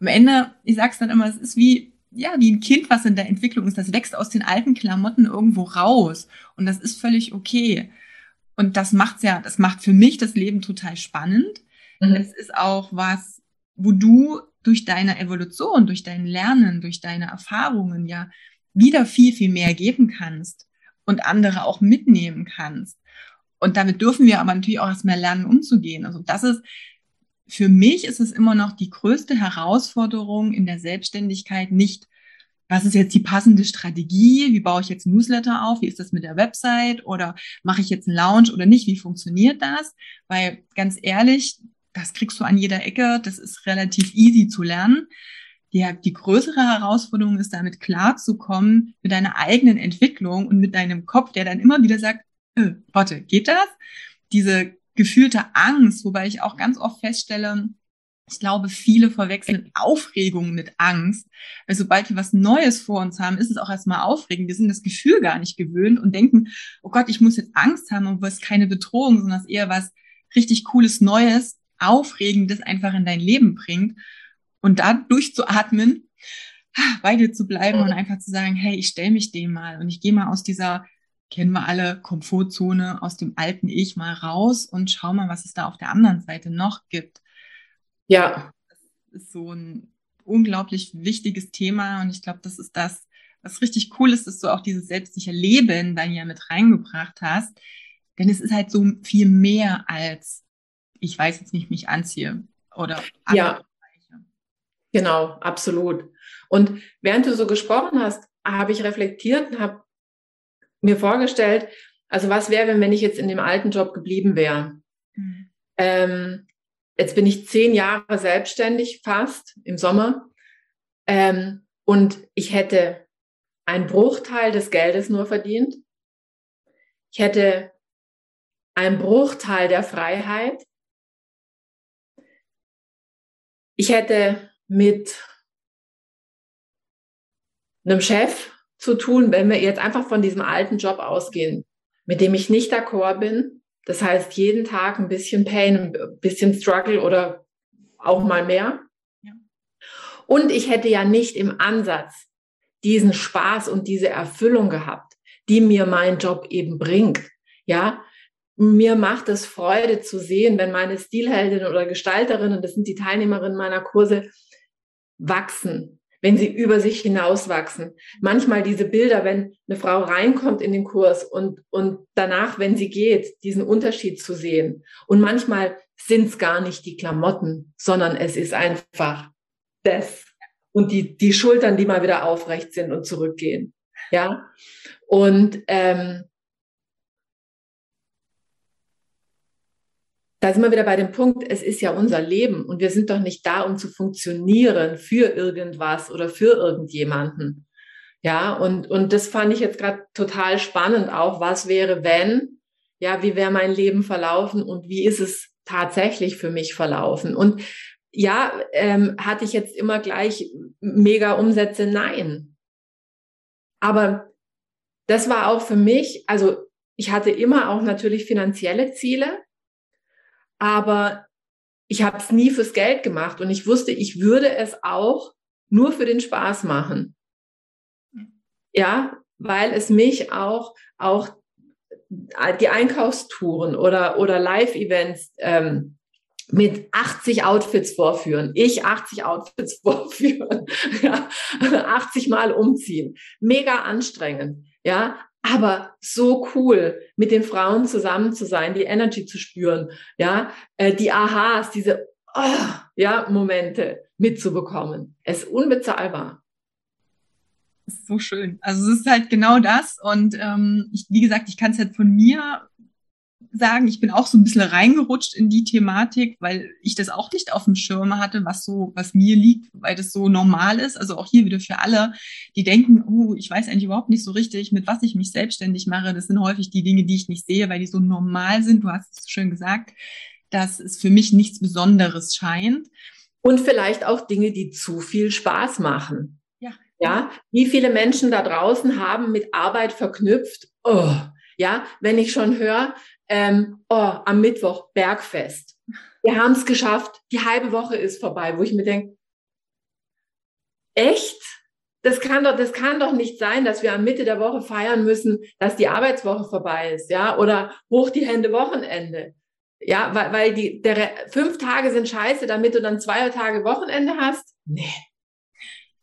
Am Ende, ich sage es dann immer, es ist wie ja, wie ein Kind, was in der Entwicklung ist, das wächst aus den alten Klamotten irgendwo raus. Und das ist völlig okay. Und das macht's ja, das macht für mich das Leben total spannend. Mhm. Es ist auch was, wo du durch deine Evolution, durch dein Lernen, durch deine Erfahrungen ja wieder viel, viel mehr geben kannst und andere auch mitnehmen kannst. Und damit dürfen wir aber natürlich auch erstmal lernen, umzugehen. Also das ist, für mich ist es immer noch die größte Herausforderung in der Selbstständigkeit, nicht was ist jetzt die passende Strategie? Wie baue ich jetzt Newsletter auf? Wie ist das mit der Website? Oder mache ich jetzt einen Lounge oder nicht? Wie funktioniert das? Weil ganz ehrlich, das kriegst du an jeder Ecke. Das ist relativ easy zu lernen. Die, die größere Herausforderung ist, damit klarzukommen mit deiner eigenen Entwicklung und mit deinem Kopf, der dann immer wieder sagt, äh, warte, geht das? Diese gefühlte Angst, wobei ich auch ganz oft feststelle, ich glaube, viele verwechseln Aufregung mit Angst. Weil sobald wir was Neues vor uns haben, ist es auch erstmal aufregend. Wir sind das Gefühl gar nicht gewöhnt und denken, oh Gott, ich muss jetzt Angst haben, obwohl es keine Bedrohung, sondern es eher was richtig Cooles, Neues, Aufregendes einfach in dein Leben bringt. Und da durchzuatmen, bei dir zu bleiben und einfach zu sagen, hey, ich stelle mich dem mal und ich gehe mal aus dieser, kennen wir alle, Komfortzone, aus dem alten Ich mal raus und schau mal, was es da auf der anderen Seite noch gibt. Ja. Das ist so ein unglaublich wichtiges Thema und ich glaube, das ist das, was richtig cool ist, dass du auch dieses selbstliche Leben dann ja mit reingebracht hast. Denn es ist halt so viel mehr als, ich weiß jetzt nicht, mich anziehe oder ja. Genau, absolut. Und während du so gesprochen hast, habe ich reflektiert und habe mir vorgestellt, also was wäre, wenn ich jetzt in dem alten Job geblieben wäre? Mhm. Ähm, jetzt bin ich zehn Jahre selbstständig, fast im Sommer. Ähm, und ich hätte einen Bruchteil des Geldes nur verdient. Ich hätte einen Bruchteil der Freiheit. Ich hätte mit einem Chef zu tun, wenn wir jetzt einfach von diesem alten Job ausgehen, mit dem ich nicht d'accord bin, das heißt, jeden Tag ein bisschen Pain, ein bisschen Struggle oder auch mal mehr. Ja. Und ich hätte ja nicht im Ansatz diesen Spaß und diese Erfüllung gehabt, die mir mein Job eben bringt. Ja, mir macht es Freude zu sehen, wenn meine Stilheldinnen oder Gestalterinnen, das sind die Teilnehmerinnen meiner Kurse, wachsen, wenn sie über sich hinauswachsen. Manchmal diese Bilder, wenn eine Frau reinkommt in den Kurs und, und danach, wenn sie geht, diesen Unterschied zu sehen. Und manchmal sind es gar nicht die Klamotten, sondern es ist einfach das. Und die, die Schultern, die mal wieder aufrecht sind und zurückgehen. Ja. Und ähm, da sind wir wieder bei dem Punkt, es ist ja unser Leben und wir sind doch nicht da, um zu funktionieren für irgendwas oder für irgendjemanden. Ja, und, und das fand ich jetzt gerade total spannend auch. Was wäre, wenn? Ja, wie wäre mein Leben verlaufen und wie ist es tatsächlich für mich verlaufen? Und ja, ähm, hatte ich jetzt immer gleich mega Umsätze? Nein. Aber das war auch für mich, also ich hatte immer auch natürlich finanzielle Ziele, aber ich habe es nie fürs Geld gemacht und ich wusste, ich würde es auch nur für den Spaß machen. Ja, weil es mich auch, auch die Einkaufstouren oder, oder Live-Events ähm, mit 80 Outfits vorführen. Ich 80 Outfits vorführen. ja, 80 Mal umziehen. Mega anstrengend. Ja, aber so cool, mit den Frauen zusammen zu sein, die Energy zu spüren, ja, äh, die Aha's, diese oh, ja, Momente mitzubekommen. Es ist unbezahlbar. Ist so schön. Also es ist halt genau das. Und ähm, ich, wie gesagt, ich kann es halt von mir sagen, ich bin auch so ein bisschen reingerutscht in die Thematik, weil ich das auch nicht auf dem Schirm hatte, was so, was mir liegt, weil das so normal ist. Also auch hier wieder für alle, die denken, oh, ich weiß eigentlich überhaupt nicht so richtig, mit was ich mich selbstständig mache. Das sind häufig die Dinge, die ich nicht sehe, weil die so normal sind. Du hast es so schön gesagt, dass es für mich nichts Besonderes scheint. Und vielleicht auch Dinge, die zu viel Spaß machen. Ja. Ja. Wie viele Menschen da draußen haben mit Arbeit verknüpft? Oh, ja, wenn ich schon höre, ähm, oh, am Mittwoch Bergfest. Wir haben es geschafft, die halbe Woche ist vorbei, wo ich mir denke, echt? Das kann doch, das kann doch nicht sein, dass wir am Mitte der Woche feiern müssen, dass die Arbeitswoche vorbei ist, ja, oder hoch die Hände Wochenende. Ja, weil, weil die der, fünf Tage sind scheiße, damit du dann zwei Tage Wochenende hast. Nee.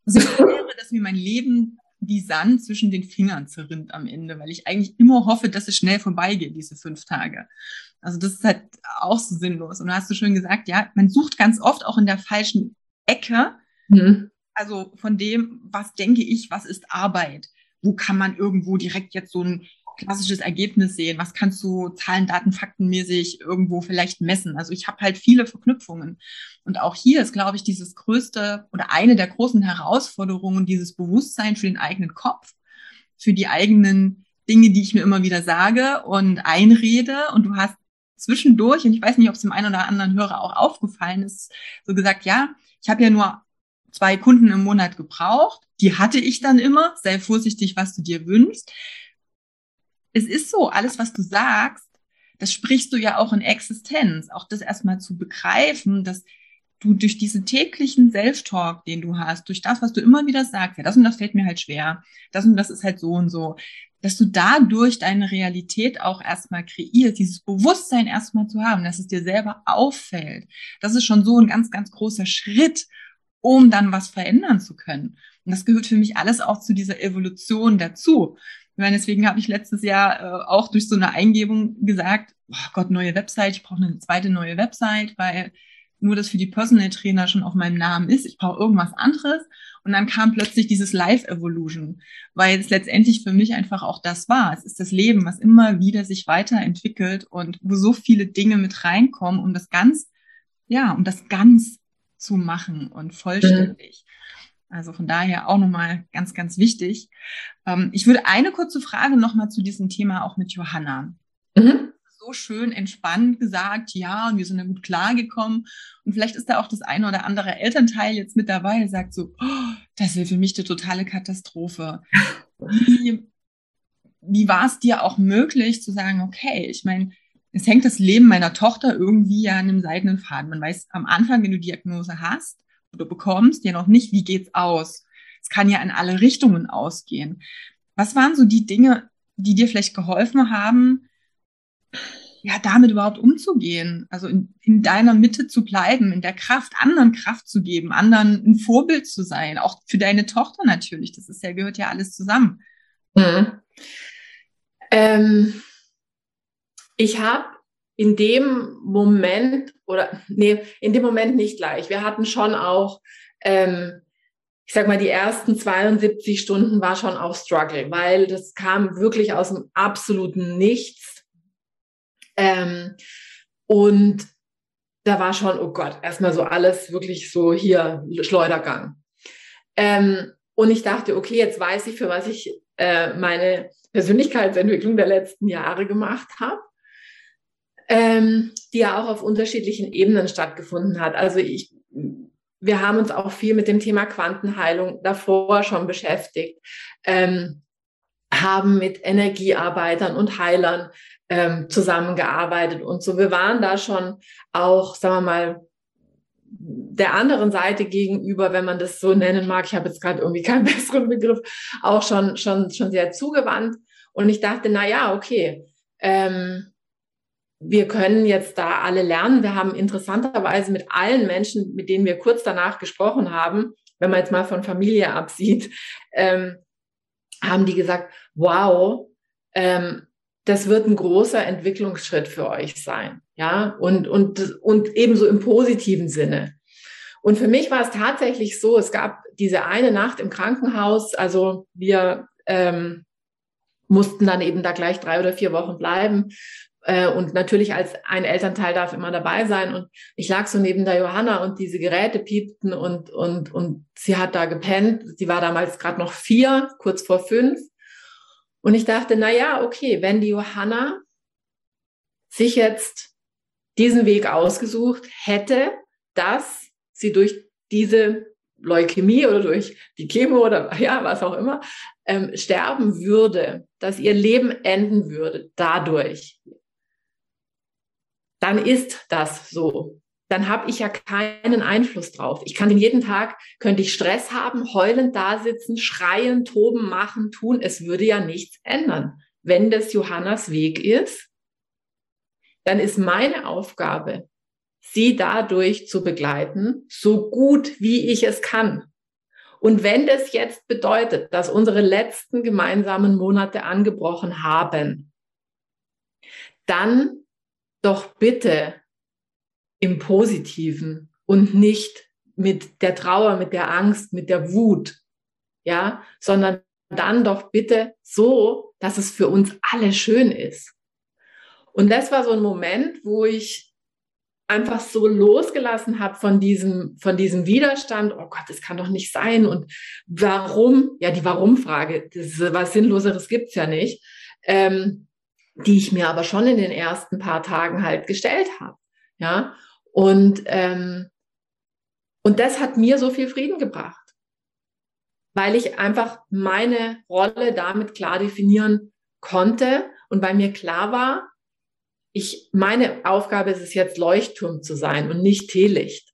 Also ich wäre, dass mir mein Leben die Sand zwischen den Fingern zerrinnt am Ende, weil ich eigentlich immer hoffe, dass es schnell vorbeigeht, diese fünf Tage. Also das ist halt auch so sinnlos. Und da hast du schon gesagt, ja, man sucht ganz oft auch in der falschen Ecke. Mhm. Also von dem, was denke ich, was ist Arbeit? Wo kann man irgendwo direkt jetzt so ein klassisches Ergebnis sehen? Was kannst du Zahlen, Daten, Faktenmäßig irgendwo vielleicht messen? Also ich habe halt viele Verknüpfungen. Und auch hier ist, glaube ich, dieses größte oder eine der großen Herausforderungen, dieses Bewusstsein für den eigenen Kopf, für die eigenen Dinge, die ich mir immer wieder sage und einrede. Und du hast zwischendurch, und ich weiß nicht, ob es dem einen oder anderen Hörer auch aufgefallen ist, so gesagt, ja, ich habe ja nur zwei Kunden im Monat gebraucht. Die hatte ich dann immer. Sei vorsichtig, was du dir wünschst es ist so, alles, was du sagst, das sprichst du ja auch in Existenz. Auch das erstmal zu begreifen, dass du durch diesen täglichen Self-Talk, den du hast, durch das, was du immer wieder sagst, ja, das und das fällt mir halt schwer, das und das ist halt so und so, dass du dadurch deine Realität auch erstmal kreierst, dieses Bewusstsein erstmal zu haben, dass es dir selber auffällt. Das ist schon so ein ganz, ganz großer Schritt, um dann was verändern zu können. Und das gehört für mich alles auch zu dieser Evolution dazu. Ich meine, deswegen habe ich letztes Jahr äh, auch durch so eine Eingebung gesagt, oh Gott, neue Website, ich brauche eine zweite neue Website, weil nur das für die Personal Trainer schon auf meinem Namen ist. Ich brauche irgendwas anderes. Und dann kam plötzlich dieses Life Evolution, weil es letztendlich für mich einfach auch das war. Es ist das Leben, was immer wieder sich weiterentwickelt und wo so viele Dinge mit reinkommen, um das ganz, ja, um das ganz zu machen und vollständig. Also von daher auch nochmal ganz, ganz wichtig. Ähm, ich würde eine kurze Frage nochmal zu diesem Thema auch mit Johanna. Mhm. So schön entspannt gesagt, ja, und wir sind da gut klargekommen. Und vielleicht ist da auch das eine oder andere Elternteil jetzt mit dabei, der sagt so, oh, das ist für mich eine totale Katastrophe. Wie, wie war es dir auch möglich zu sagen, okay, ich meine, es hängt das Leben meiner Tochter irgendwie ja an einem seidenen Faden. Man weiß am Anfang, wenn du Diagnose hast, du bekommst, ja noch nicht, wie geht's aus. Es kann ja in alle Richtungen ausgehen. Was waren so die Dinge, die dir vielleicht geholfen haben, ja, damit überhaupt umzugehen? Also in, in deiner Mitte zu bleiben, in der Kraft, anderen Kraft zu geben, anderen ein Vorbild zu sein, auch für deine Tochter natürlich. Das ist ja, gehört ja alles zusammen. Mhm. Ähm, ich habe in dem Moment oder nee, in dem Moment nicht gleich. Wir hatten schon auch, ähm, ich sag mal, die ersten 72 Stunden war schon auch Struggle, weil das kam wirklich aus dem absoluten Nichts. Ähm, und da war schon, oh Gott, erstmal so alles wirklich so hier Schleudergang. Ähm, und ich dachte, okay, jetzt weiß ich, für was ich äh, meine Persönlichkeitsentwicklung der letzten Jahre gemacht habe ähm, die ja auch auf unterschiedlichen Ebenen stattgefunden hat. Also ich, wir haben uns auch viel mit dem Thema Quantenheilung davor schon beschäftigt, ähm, haben mit Energiearbeitern und Heilern ähm, zusammengearbeitet und so. Wir waren da schon auch, sagen wir mal, der anderen Seite gegenüber, wenn man das so nennen mag, ich habe jetzt gerade irgendwie keinen besseren Begriff, auch schon, schon, schon sehr zugewandt. Und ich dachte, na ja, okay, ähm, wir können jetzt da alle lernen. Wir haben interessanterweise mit allen Menschen, mit denen wir kurz danach gesprochen haben, wenn man jetzt mal von Familie absieht, ähm, haben die gesagt, wow, ähm, das wird ein großer Entwicklungsschritt für euch sein. Ja, und, und, und ebenso im positiven Sinne. Und für mich war es tatsächlich so, es gab diese eine Nacht im Krankenhaus, also wir ähm, mussten dann eben da gleich drei oder vier Wochen bleiben. Äh, und natürlich als ein Elternteil darf immer dabei sein. Und ich lag so neben der Johanna und diese Geräte piepten und, und, und sie hat da gepennt. Sie war damals gerade noch vier, kurz vor fünf. Und ich dachte, na ja, okay, wenn die Johanna sich jetzt diesen Weg ausgesucht hätte, dass sie durch diese Leukämie oder durch die Chemo oder ja, was auch immer, ähm, sterben würde, dass ihr Leben enden würde dadurch, dann ist das so. Dann habe ich ja keinen Einfluss drauf. Ich kann den jeden Tag, könnte ich Stress haben, heulend da sitzen, schreien, toben, machen, tun. Es würde ja nichts ändern. Wenn das Johannas Weg ist, dann ist meine Aufgabe, sie dadurch zu begleiten, so gut wie ich es kann. Und wenn das jetzt bedeutet, dass unsere letzten gemeinsamen Monate angebrochen haben, dann doch bitte im Positiven und nicht mit der Trauer, mit der Angst, mit der Wut, ja, sondern dann doch bitte so, dass es für uns alle schön ist. Und das war so ein Moment, wo ich einfach so losgelassen habe von diesem, von diesem Widerstand. Oh Gott, das kann doch nicht sein. Und warum? Ja, die Warum-Frage, was Sinnloseres gibt's ja nicht, ähm, die ich mir aber schon in den ersten paar Tagen halt gestellt habe. Ja, und, ähm, und das hat mir so viel Frieden gebracht weil ich einfach meine Rolle damit klar definieren konnte und bei mir klar war, ich, meine Aufgabe ist es jetzt Leuchtturm zu sein und nicht Teelicht.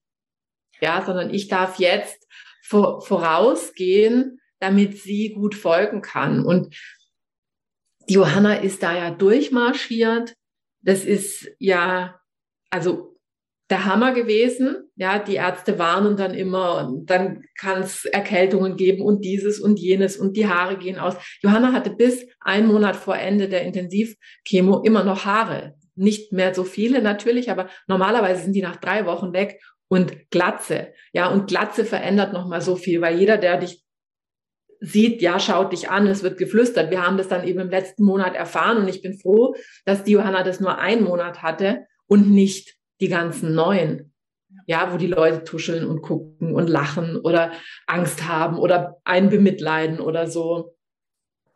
Ja, sondern ich darf jetzt vor, vorausgehen, damit sie gut folgen kann. Und die Johanna ist da ja durchmarschiert. Das ist ja, also der Hammer gewesen. Ja, die Ärzte warnen dann immer, und dann kann es Erkältungen geben und dieses und jenes und die Haare gehen aus. Johanna hatte bis ein Monat vor Ende der Intensivchemo immer noch Haare. Nicht mehr so viele natürlich, aber normalerweise sind die nach drei Wochen weg und Glatze. Ja, und Glatze verändert nochmal so viel, weil jeder, der dich sieht, ja, schaut dich an, es wird geflüstert. Wir haben das dann eben im letzten Monat erfahren und ich bin froh, dass die Johanna das nur einen Monat hatte und nicht die ganzen neuen. Ja, wo die Leute tuscheln und gucken und lachen oder Angst haben oder einen bemitleiden oder so.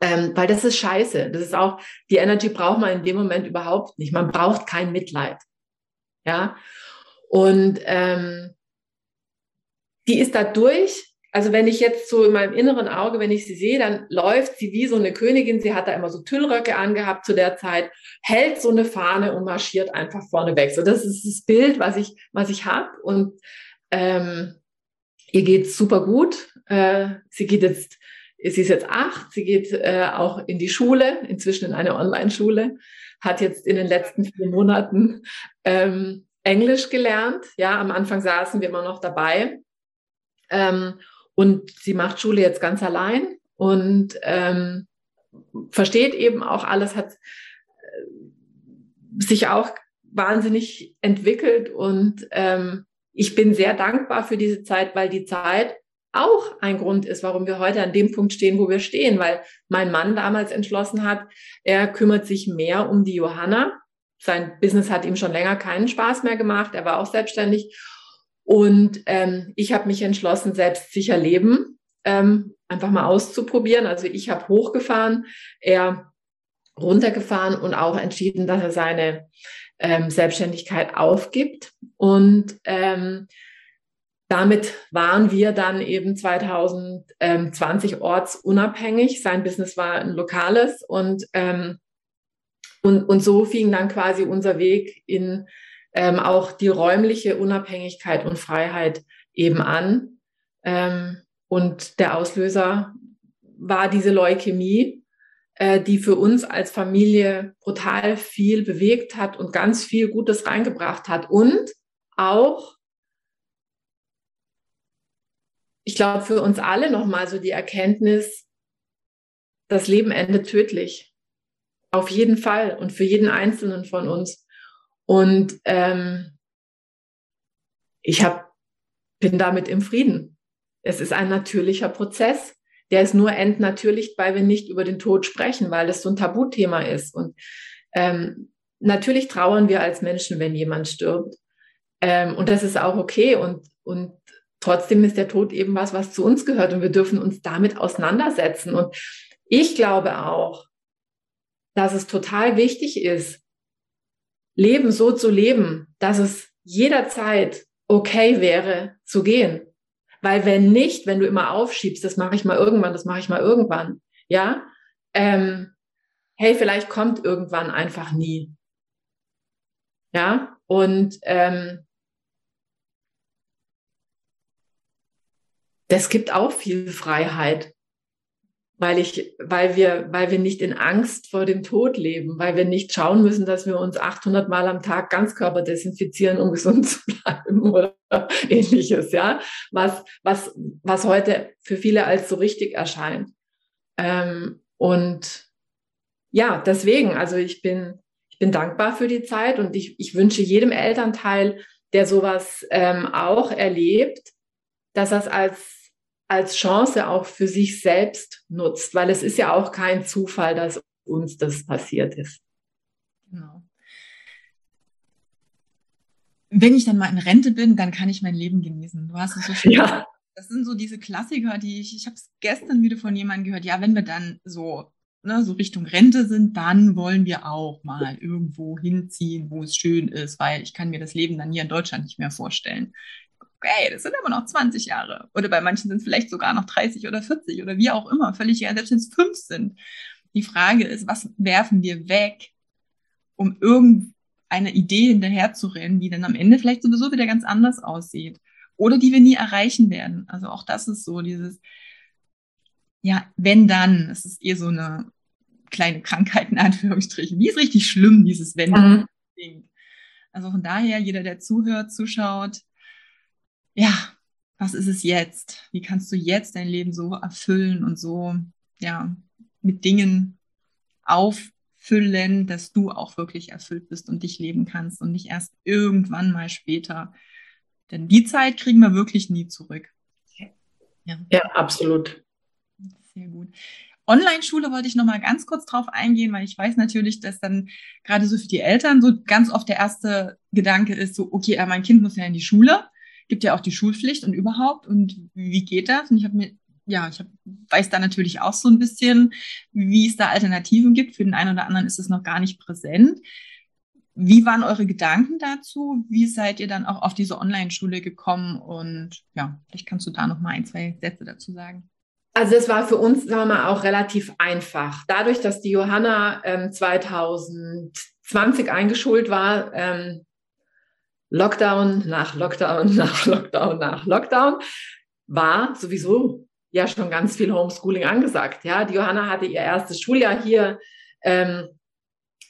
Ähm, weil das ist scheiße. Das ist auch, die Energy braucht man in dem Moment überhaupt nicht. Man braucht kein Mitleid. Ja. Und ähm, die ist da durch also wenn ich jetzt so in meinem inneren Auge, wenn ich sie sehe, dann läuft sie wie so eine Königin. Sie hat da immer so Tüllröcke angehabt zu der Zeit, hält so eine Fahne und marschiert einfach vorne weg. So, das ist das Bild, was ich, was ich habe. Und ähm, ihr geht super gut. Äh, sie geht jetzt, sie ist jetzt acht, sie geht äh, auch in die Schule, inzwischen in eine Online-Schule, hat jetzt in den letzten vier Monaten ähm, Englisch gelernt. Ja, am Anfang saßen wir immer noch dabei. Ähm, und sie macht Schule jetzt ganz allein und ähm, versteht eben auch alles, hat äh, sich auch wahnsinnig entwickelt und ähm, ich bin sehr dankbar für diese Zeit, weil die Zeit auch ein Grund ist, warum wir heute an dem Punkt stehen, wo wir stehen, weil mein Mann damals entschlossen hat, er kümmert sich mehr um die Johanna. Sein Business hat ihm schon länger keinen Spaß mehr gemacht. Er war auch selbstständig und ähm, ich habe mich entschlossen, selbstsicher leben ähm, einfach mal auszuprobieren. Also ich habe hochgefahren, er runtergefahren und auch entschieden, dass er seine ähm, Selbstständigkeit aufgibt. Und ähm, damit waren wir dann eben 2020 ortsunabhängig. Sein Business war ein lokales und, ähm, und, und so fing dann quasi unser Weg in ähm, auch die räumliche Unabhängigkeit und Freiheit eben an. Ähm, und der Auslöser war diese Leukämie, äh, die für uns als Familie brutal viel bewegt hat und ganz viel Gutes reingebracht hat. Und auch, ich glaube, für uns alle nochmal so die Erkenntnis, das Leben endet tödlich. Auf jeden Fall und für jeden Einzelnen von uns. Und ähm, ich hab, bin damit im Frieden. Es ist ein natürlicher Prozess. Der ist nur entnatürlicht, weil wir nicht über den Tod sprechen, weil es so ein Tabuthema ist. Und ähm, natürlich trauern wir als Menschen, wenn jemand stirbt. Ähm, und das ist auch okay. Und, und trotzdem ist der Tod eben was, was zu uns gehört. Und wir dürfen uns damit auseinandersetzen. Und ich glaube auch, dass es total wichtig ist, Leben so zu leben, dass es jederzeit okay wäre zu gehen. Weil wenn nicht, wenn du immer aufschiebst, das mache ich mal irgendwann, das mache ich mal irgendwann, ja, ähm, hey, vielleicht kommt irgendwann einfach nie. Ja, und ähm, das gibt auch viel Freiheit. Weil ich, weil wir, weil wir nicht in Angst vor dem Tod leben, weil wir nicht schauen müssen, dass wir uns 800 Mal am Tag Ganzkörper desinfizieren, um gesund zu bleiben oder ähnliches, ja, was, was, was heute für viele als so richtig erscheint. Ähm, und ja, deswegen, also ich bin, ich bin dankbar für die Zeit und ich, ich wünsche jedem Elternteil, der sowas ähm, auch erlebt, dass es als als Chance auch für sich selbst nutzt, weil es ist ja auch kein Zufall, dass uns das passiert ist. Genau. Wenn ich dann mal in Rente bin, dann kann ich mein Leben genießen. Du hast es so schön. Ja. Das sind so diese Klassiker, die ich, ich habe es gestern wieder von jemandem gehört. Ja, wenn wir dann so, ne, so Richtung Rente sind, dann wollen wir auch mal irgendwo hinziehen, wo es schön ist, weil ich kann mir das Leben dann hier in Deutschland nicht mehr vorstellen okay, das sind aber noch 20 Jahre. Oder bei manchen sind es vielleicht sogar noch 30 oder 40 oder wie auch immer, völlig egal, selbst wenn es fünf sind. Die Frage ist, was werfen wir weg, um irgendeine Idee hinterherzurennen, die dann am Ende vielleicht sowieso wieder ganz anders aussieht. Oder die wir nie erreichen werden. Also auch das ist so dieses, ja, wenn dann, es ist eher so eine kleine Krankheit in Anführungsstrichen. Die ist richtig schlimm, dieses wenn dann. Mhm. Also von daher, jeder, der zuhört, zuschaut, ja, was ist es jetzt? Wie kannst du jetzt dein Leben so erfüllen und so, ja, mit Dingen auffüllen, dass du auch wirklich erfüllt bist und dich leben kannst und nicht erst irgendwann mal später. Denn die Zeit kriegen wir wirklich nie zurück. Ja, ja absolut. Sehr gut. Online-Schule wollte ich noch mal ganz kurz drauf eingehen, weil ich weiß natürlich, dass dann gerade so für die Eltern so ganz oft der erste Gedanke ist, so, okay, mein Kind muss ja in die Schule gibt ja auch die Schulpflicht und überhaupt. Und wie geht das? Und ich habe mir, ja, ich hab, weiß da natürlich auch so ein bisschen, wie es da Alternativen gibt. Für den einen oder anderen ist es noch gar nicht präsent. Wie waren eure Gedanken dazu? Wie seid ihr dann auch auf diese Online-Schule gekommen? Und ja, vielleicht kannst du da noch mal ein, zwei Sätze dazu sagen. Also es war für uns, sagen wir mal, auch relativ einfach. Dadurch, dass die Johanna ähm, 2020 eingeschult war, ähm, Lockdown nach Lockdown nach Lockdown nach Lockdown war sowieso ja schon ganz viel Homeschooling angesagt. Ja, die Johanna hatte ihr erstes Schuljahr hier ähm,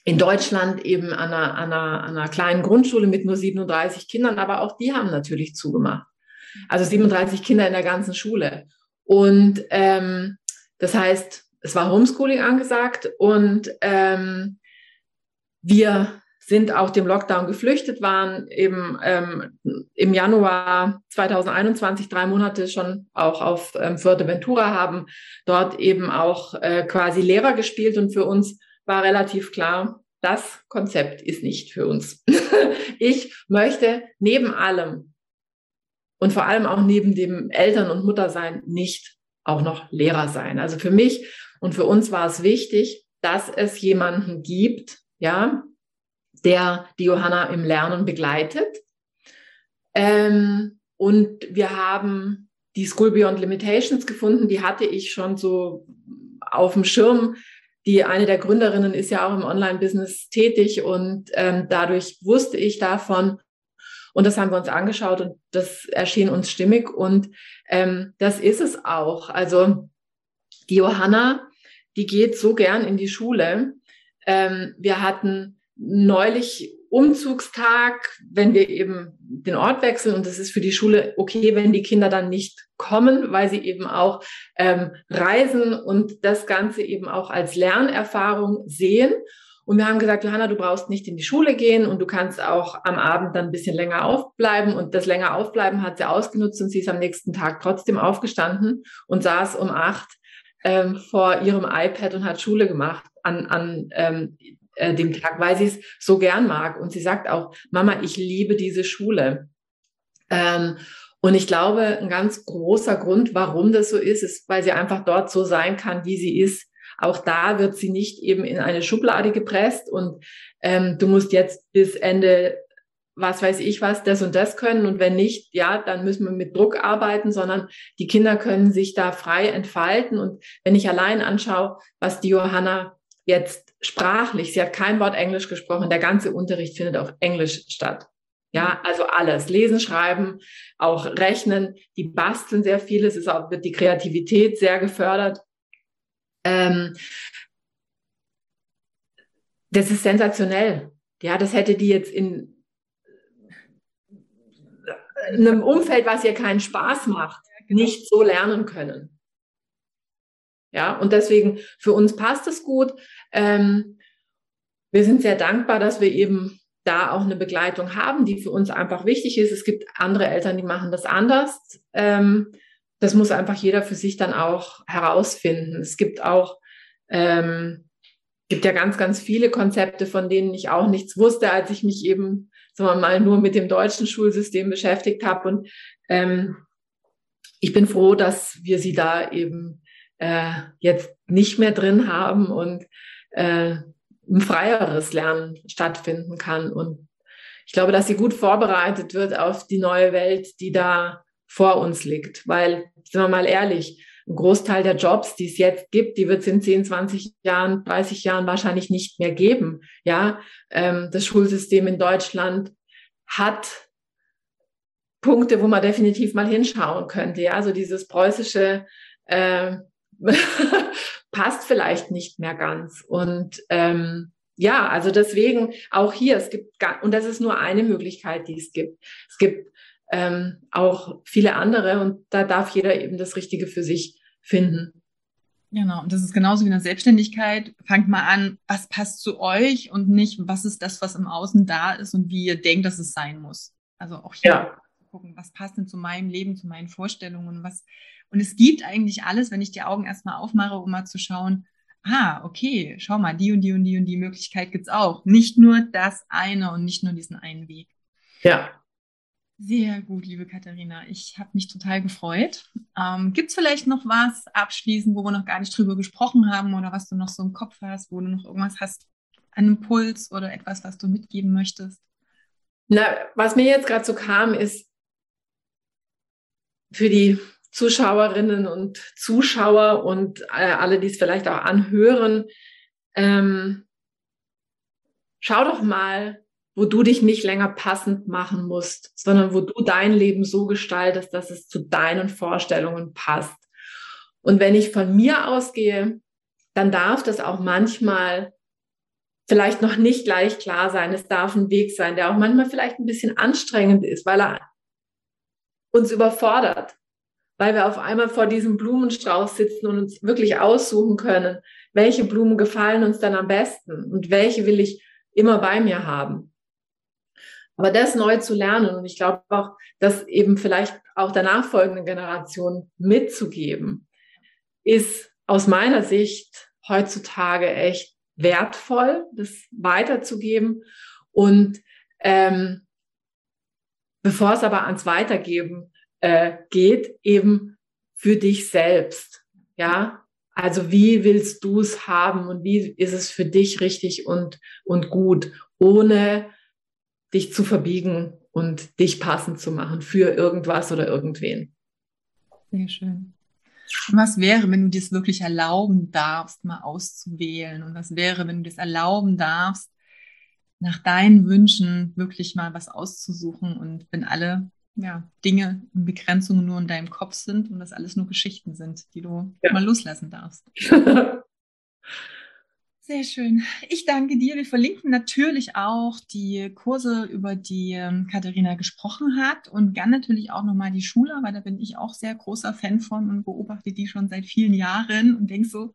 in Deutschland eben an einer, an, einer, an einer kleinen Grundschule mit nur 37 Kindern, aber auch die haben natürlich zugemacht. Also 37 Kinder in der ganzen Schule. Und ähm, das heißt, es war Homeschooling angesagt und ähm, wir sind auch dem Lockdown geflüchtet, waren eben ähm, im Januar 2021 drei Monate schon auch auf ähm, Fuerteventura, haben dort eben auch äh, quasi Lehrer gespielt und für uns war relativ klar, das Konzept ist nicht für uns. ich möchte neben allem und vor allem auch neben dem Eltern- und Muttersein nicht auch noch Lehrer sein. Also für mich und für uns war es wichtig, dass es jemanden gibt, ja, der die Johanna im Lernen begleitet. Ähm, und wir haben die School Beyond Limitations gefunden, die hatte ich schon so auf dem Schirm. Die eine der Gründerinnen ist ja auch im Online-Business tätig und ähm, dadurch wusste ich davon. Und das haben wir uns angeschaut und das erschien uns stimmig und ähm, das ist es auch. Also die Johanna, die geht so gern in die Schule. Ähm, wir hatten neulich Umzugstag, wenn wir eben den Ort wechseln und es ist für die Schule okay, wenn die Kinder dann nicht kommen, weil sie eben auch ähm, reisen und das Ganze eben auch als Lernerfahrung sehen. Und wir haben gesagt, Johanna, du brauchst nicht in die Schule gehen und du kannst auch am Abend dann ein bisschen länger aufbleiben. Und das länger aufbleiben hat sie ausgenutzt und sie ist am nächsten Tag trotzdem aufgestanden und saß um acht ähm, vor ihrem iPad und hat Schule gemacht an, an ähm, äh, dem Tag, weil sie es so gern mag. Und sie sagt auch, Mama, ich liebe diese Schule. Ähm, und ich glaube, ein ganz großer Grund, warum das so ist, ist, weil sie einfach dort so sein kann, wie sie ist. Auch da wird sie nicht eben in eine Schublade gepresst und ähm, du musst jetzt bis Ende, was weiß ich was, das und das können. Und wenn nicht, ja, dann müssen wir mit Druck arbeiten, sondern die Kinder können sich da frei entfalten. Und wenn ich allein anschaue, was die Johanna jetzt sprachlich, sie hat kein Wort Englisch gesprochen, der ganze Unterricht findet auf Englisch statt. Ja, also alles. Lesen, schreiben, auch rechnen. Die basteln sehr viel. Es ist auch, wird die Kreativität sehr gefördert. Ähm, das ist sensationell. Ja, das hätte die jetzt in einem Umfeld, was ihr keinen Spaß macht, genau. nicht so lernen können. Ja, und deswegen für uns passt es gut. Ähm, wir sind sehr dankbar, dass wir eben da auch eine Begleitung haben, die für uns einfach wichtig ist. Es gibt andere Eltern, die machen das anders. Ähm, das muss einfach jeder für sich dann auch herausfinden. Es gibt auch, ähm, gibt ja ganz, ganz viele Konzepte, von denen ich auch nichts wusste, als ich mich eben, sagen wir mal, nur mit dem deutschen Schulsystem beschäftigt habe. Und ähm, ich bin froh, dass wir sie da eben äh, jetzt nicht mehr drin haben und äh, ein freieres Lernen stattfinden kann. Und ich glaube, dass sie gut vorbereitet wird auf die neue Welt, die da vor uns liegt. Weil, sind wir mal ehrlich, ein Großteil der Jobs, die es jetzt gibt, die wird es in 10, 20 Jahren, 30 Jahren wahrscheinlich nicht mehr geben. Ja, ähm, das Schulsystem in Deutschland hat Punkte, wo man definitiv mal hinschauen könnte. Ja, also dieses preußische äh, passt vielleicht nicht mehr ganz. Und ähm, ja, also deswegen auch hier, es gibt, und das ist nur eine Möglichkeit, die es gibt. Es gibt ähm, auch viele andere und da darf jeder eben das Richtige für sich finden. Genau, und das ist genauso wie in der Selbstständigkeit. Fangt mal an, was passt zu euch und nicht, was ist das, was im Außen da ist und wie ihr denkt, dass es sein muss. Also auch hier ja. gucken, was passt denn zu meinem Leben, zu meinen Vorstellungen, was, und es gibt eigentlich alles, wenn ich die Augen erstmal aufmache, um mal zu schauen, ah, okay, schau mal, die und die und die und die Möglichkeit gibt's auch. Nicht nur das eine und nicht nur diesen einen Weg. Ja. Sehr gut, liebe Katharina. Ich habe mich total gefreut. Ähm, Gibt es vielleicht noch was abschließend, wo wir noch gar nicht drüber gesprochen haben oder was du noch so im Kopf hast, wo du noch irgendwas hast, einen Impuls oder etwas, was du mitgeben möchtest? Na, was mir jetzt gerade so kam, ist für die Zuschauerinnen und Zuschauer und äh, alle, die es vielleicht auch anhören, ähm, schau doch mal, wo du dich nicht länger passend machen musst, sondern wo du dein Leben so gestaltest, dass es zu deinen Vorstellungen passt. Und wenn ich von mir ausgehe, dann darf das auch manchmal vielleicht noch nicht gleich klar sein. Es darf ein Weg sein, der auch manchmal vielleicht ein bisschen anstrengend ist, weil er uns überfordert weil wir auf einmal vor diesem Blumenstrauß sitzen und uns wirklich aussuchen können, welche Blumen gefallen uns dann am besten und welche will ich immer bei mir haben. Aber das neu zu lernen und ich glaube auch, das eben vielleicht auch der nachfolgenden Generation mitzugeben, ist aus meiner Sicht heutzutage echt wertvoll, das weiterzugeben. Und ähm, bevor es aber ans Weitergeben äh, geht, eben für dich selbst. Ja, also wie willst du es haben und wie ist es für dich richtig und, und gut, ohne dich zu verbiegen und dich passend zu machen für irgendwas oder irgendwen. Sehr schön. Und was wäre, wenn du dir es wirklich erlauben darfst, mal auszuwählen? Und was wäre, wenn du das erlauben darfst, nach deinen Wünschen wirklich mal was auszusuchen und wenn alle ja, Dinge und Begrenzungen nur in deinem Kopf sind und das alles nur Geschichten sind, die du ja. mal loslassen darfst. Sehr schön. Ich danke dir. Wir verlinken natürlich auch die Kurse, über die ähm, Katharina gesprochen hat und dann natürlich auch nochmal die Schule, weil da bin ich auch sehr großer Fan von und beobachte die schon seit vielen Jahren und denke so,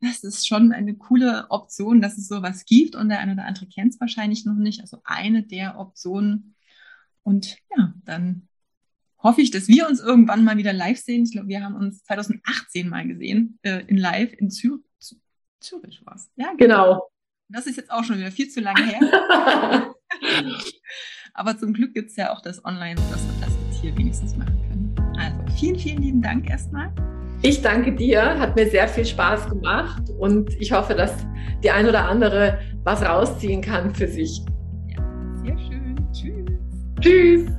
das ist schon eine coole Option, dass es sowas gibt und der eine oder andere kennt es wahrscheinlich noch nicht. Also eine der Optionen, und ja, dann hoffe ich, dass wir uns irgendwann mal wieder live sehen. Ich glaube, wir haben uns 2018 mal gesehen, äh, in live in Zür Zürich war es. Ja, genau. genau. Das ist jetzt auch schon wieder viel zu lange her. Aber zum Glück gibt es ja auch das Online, dass wir das jetzt hier wenigstens machen können. Also vielen, vielen lieben Dank erstmal. Ich danke dir, hat mir sehr viel Spaß gemacht und ich hoffe, dass die ein oder andere was rausziehen kann für sich. Tschüss.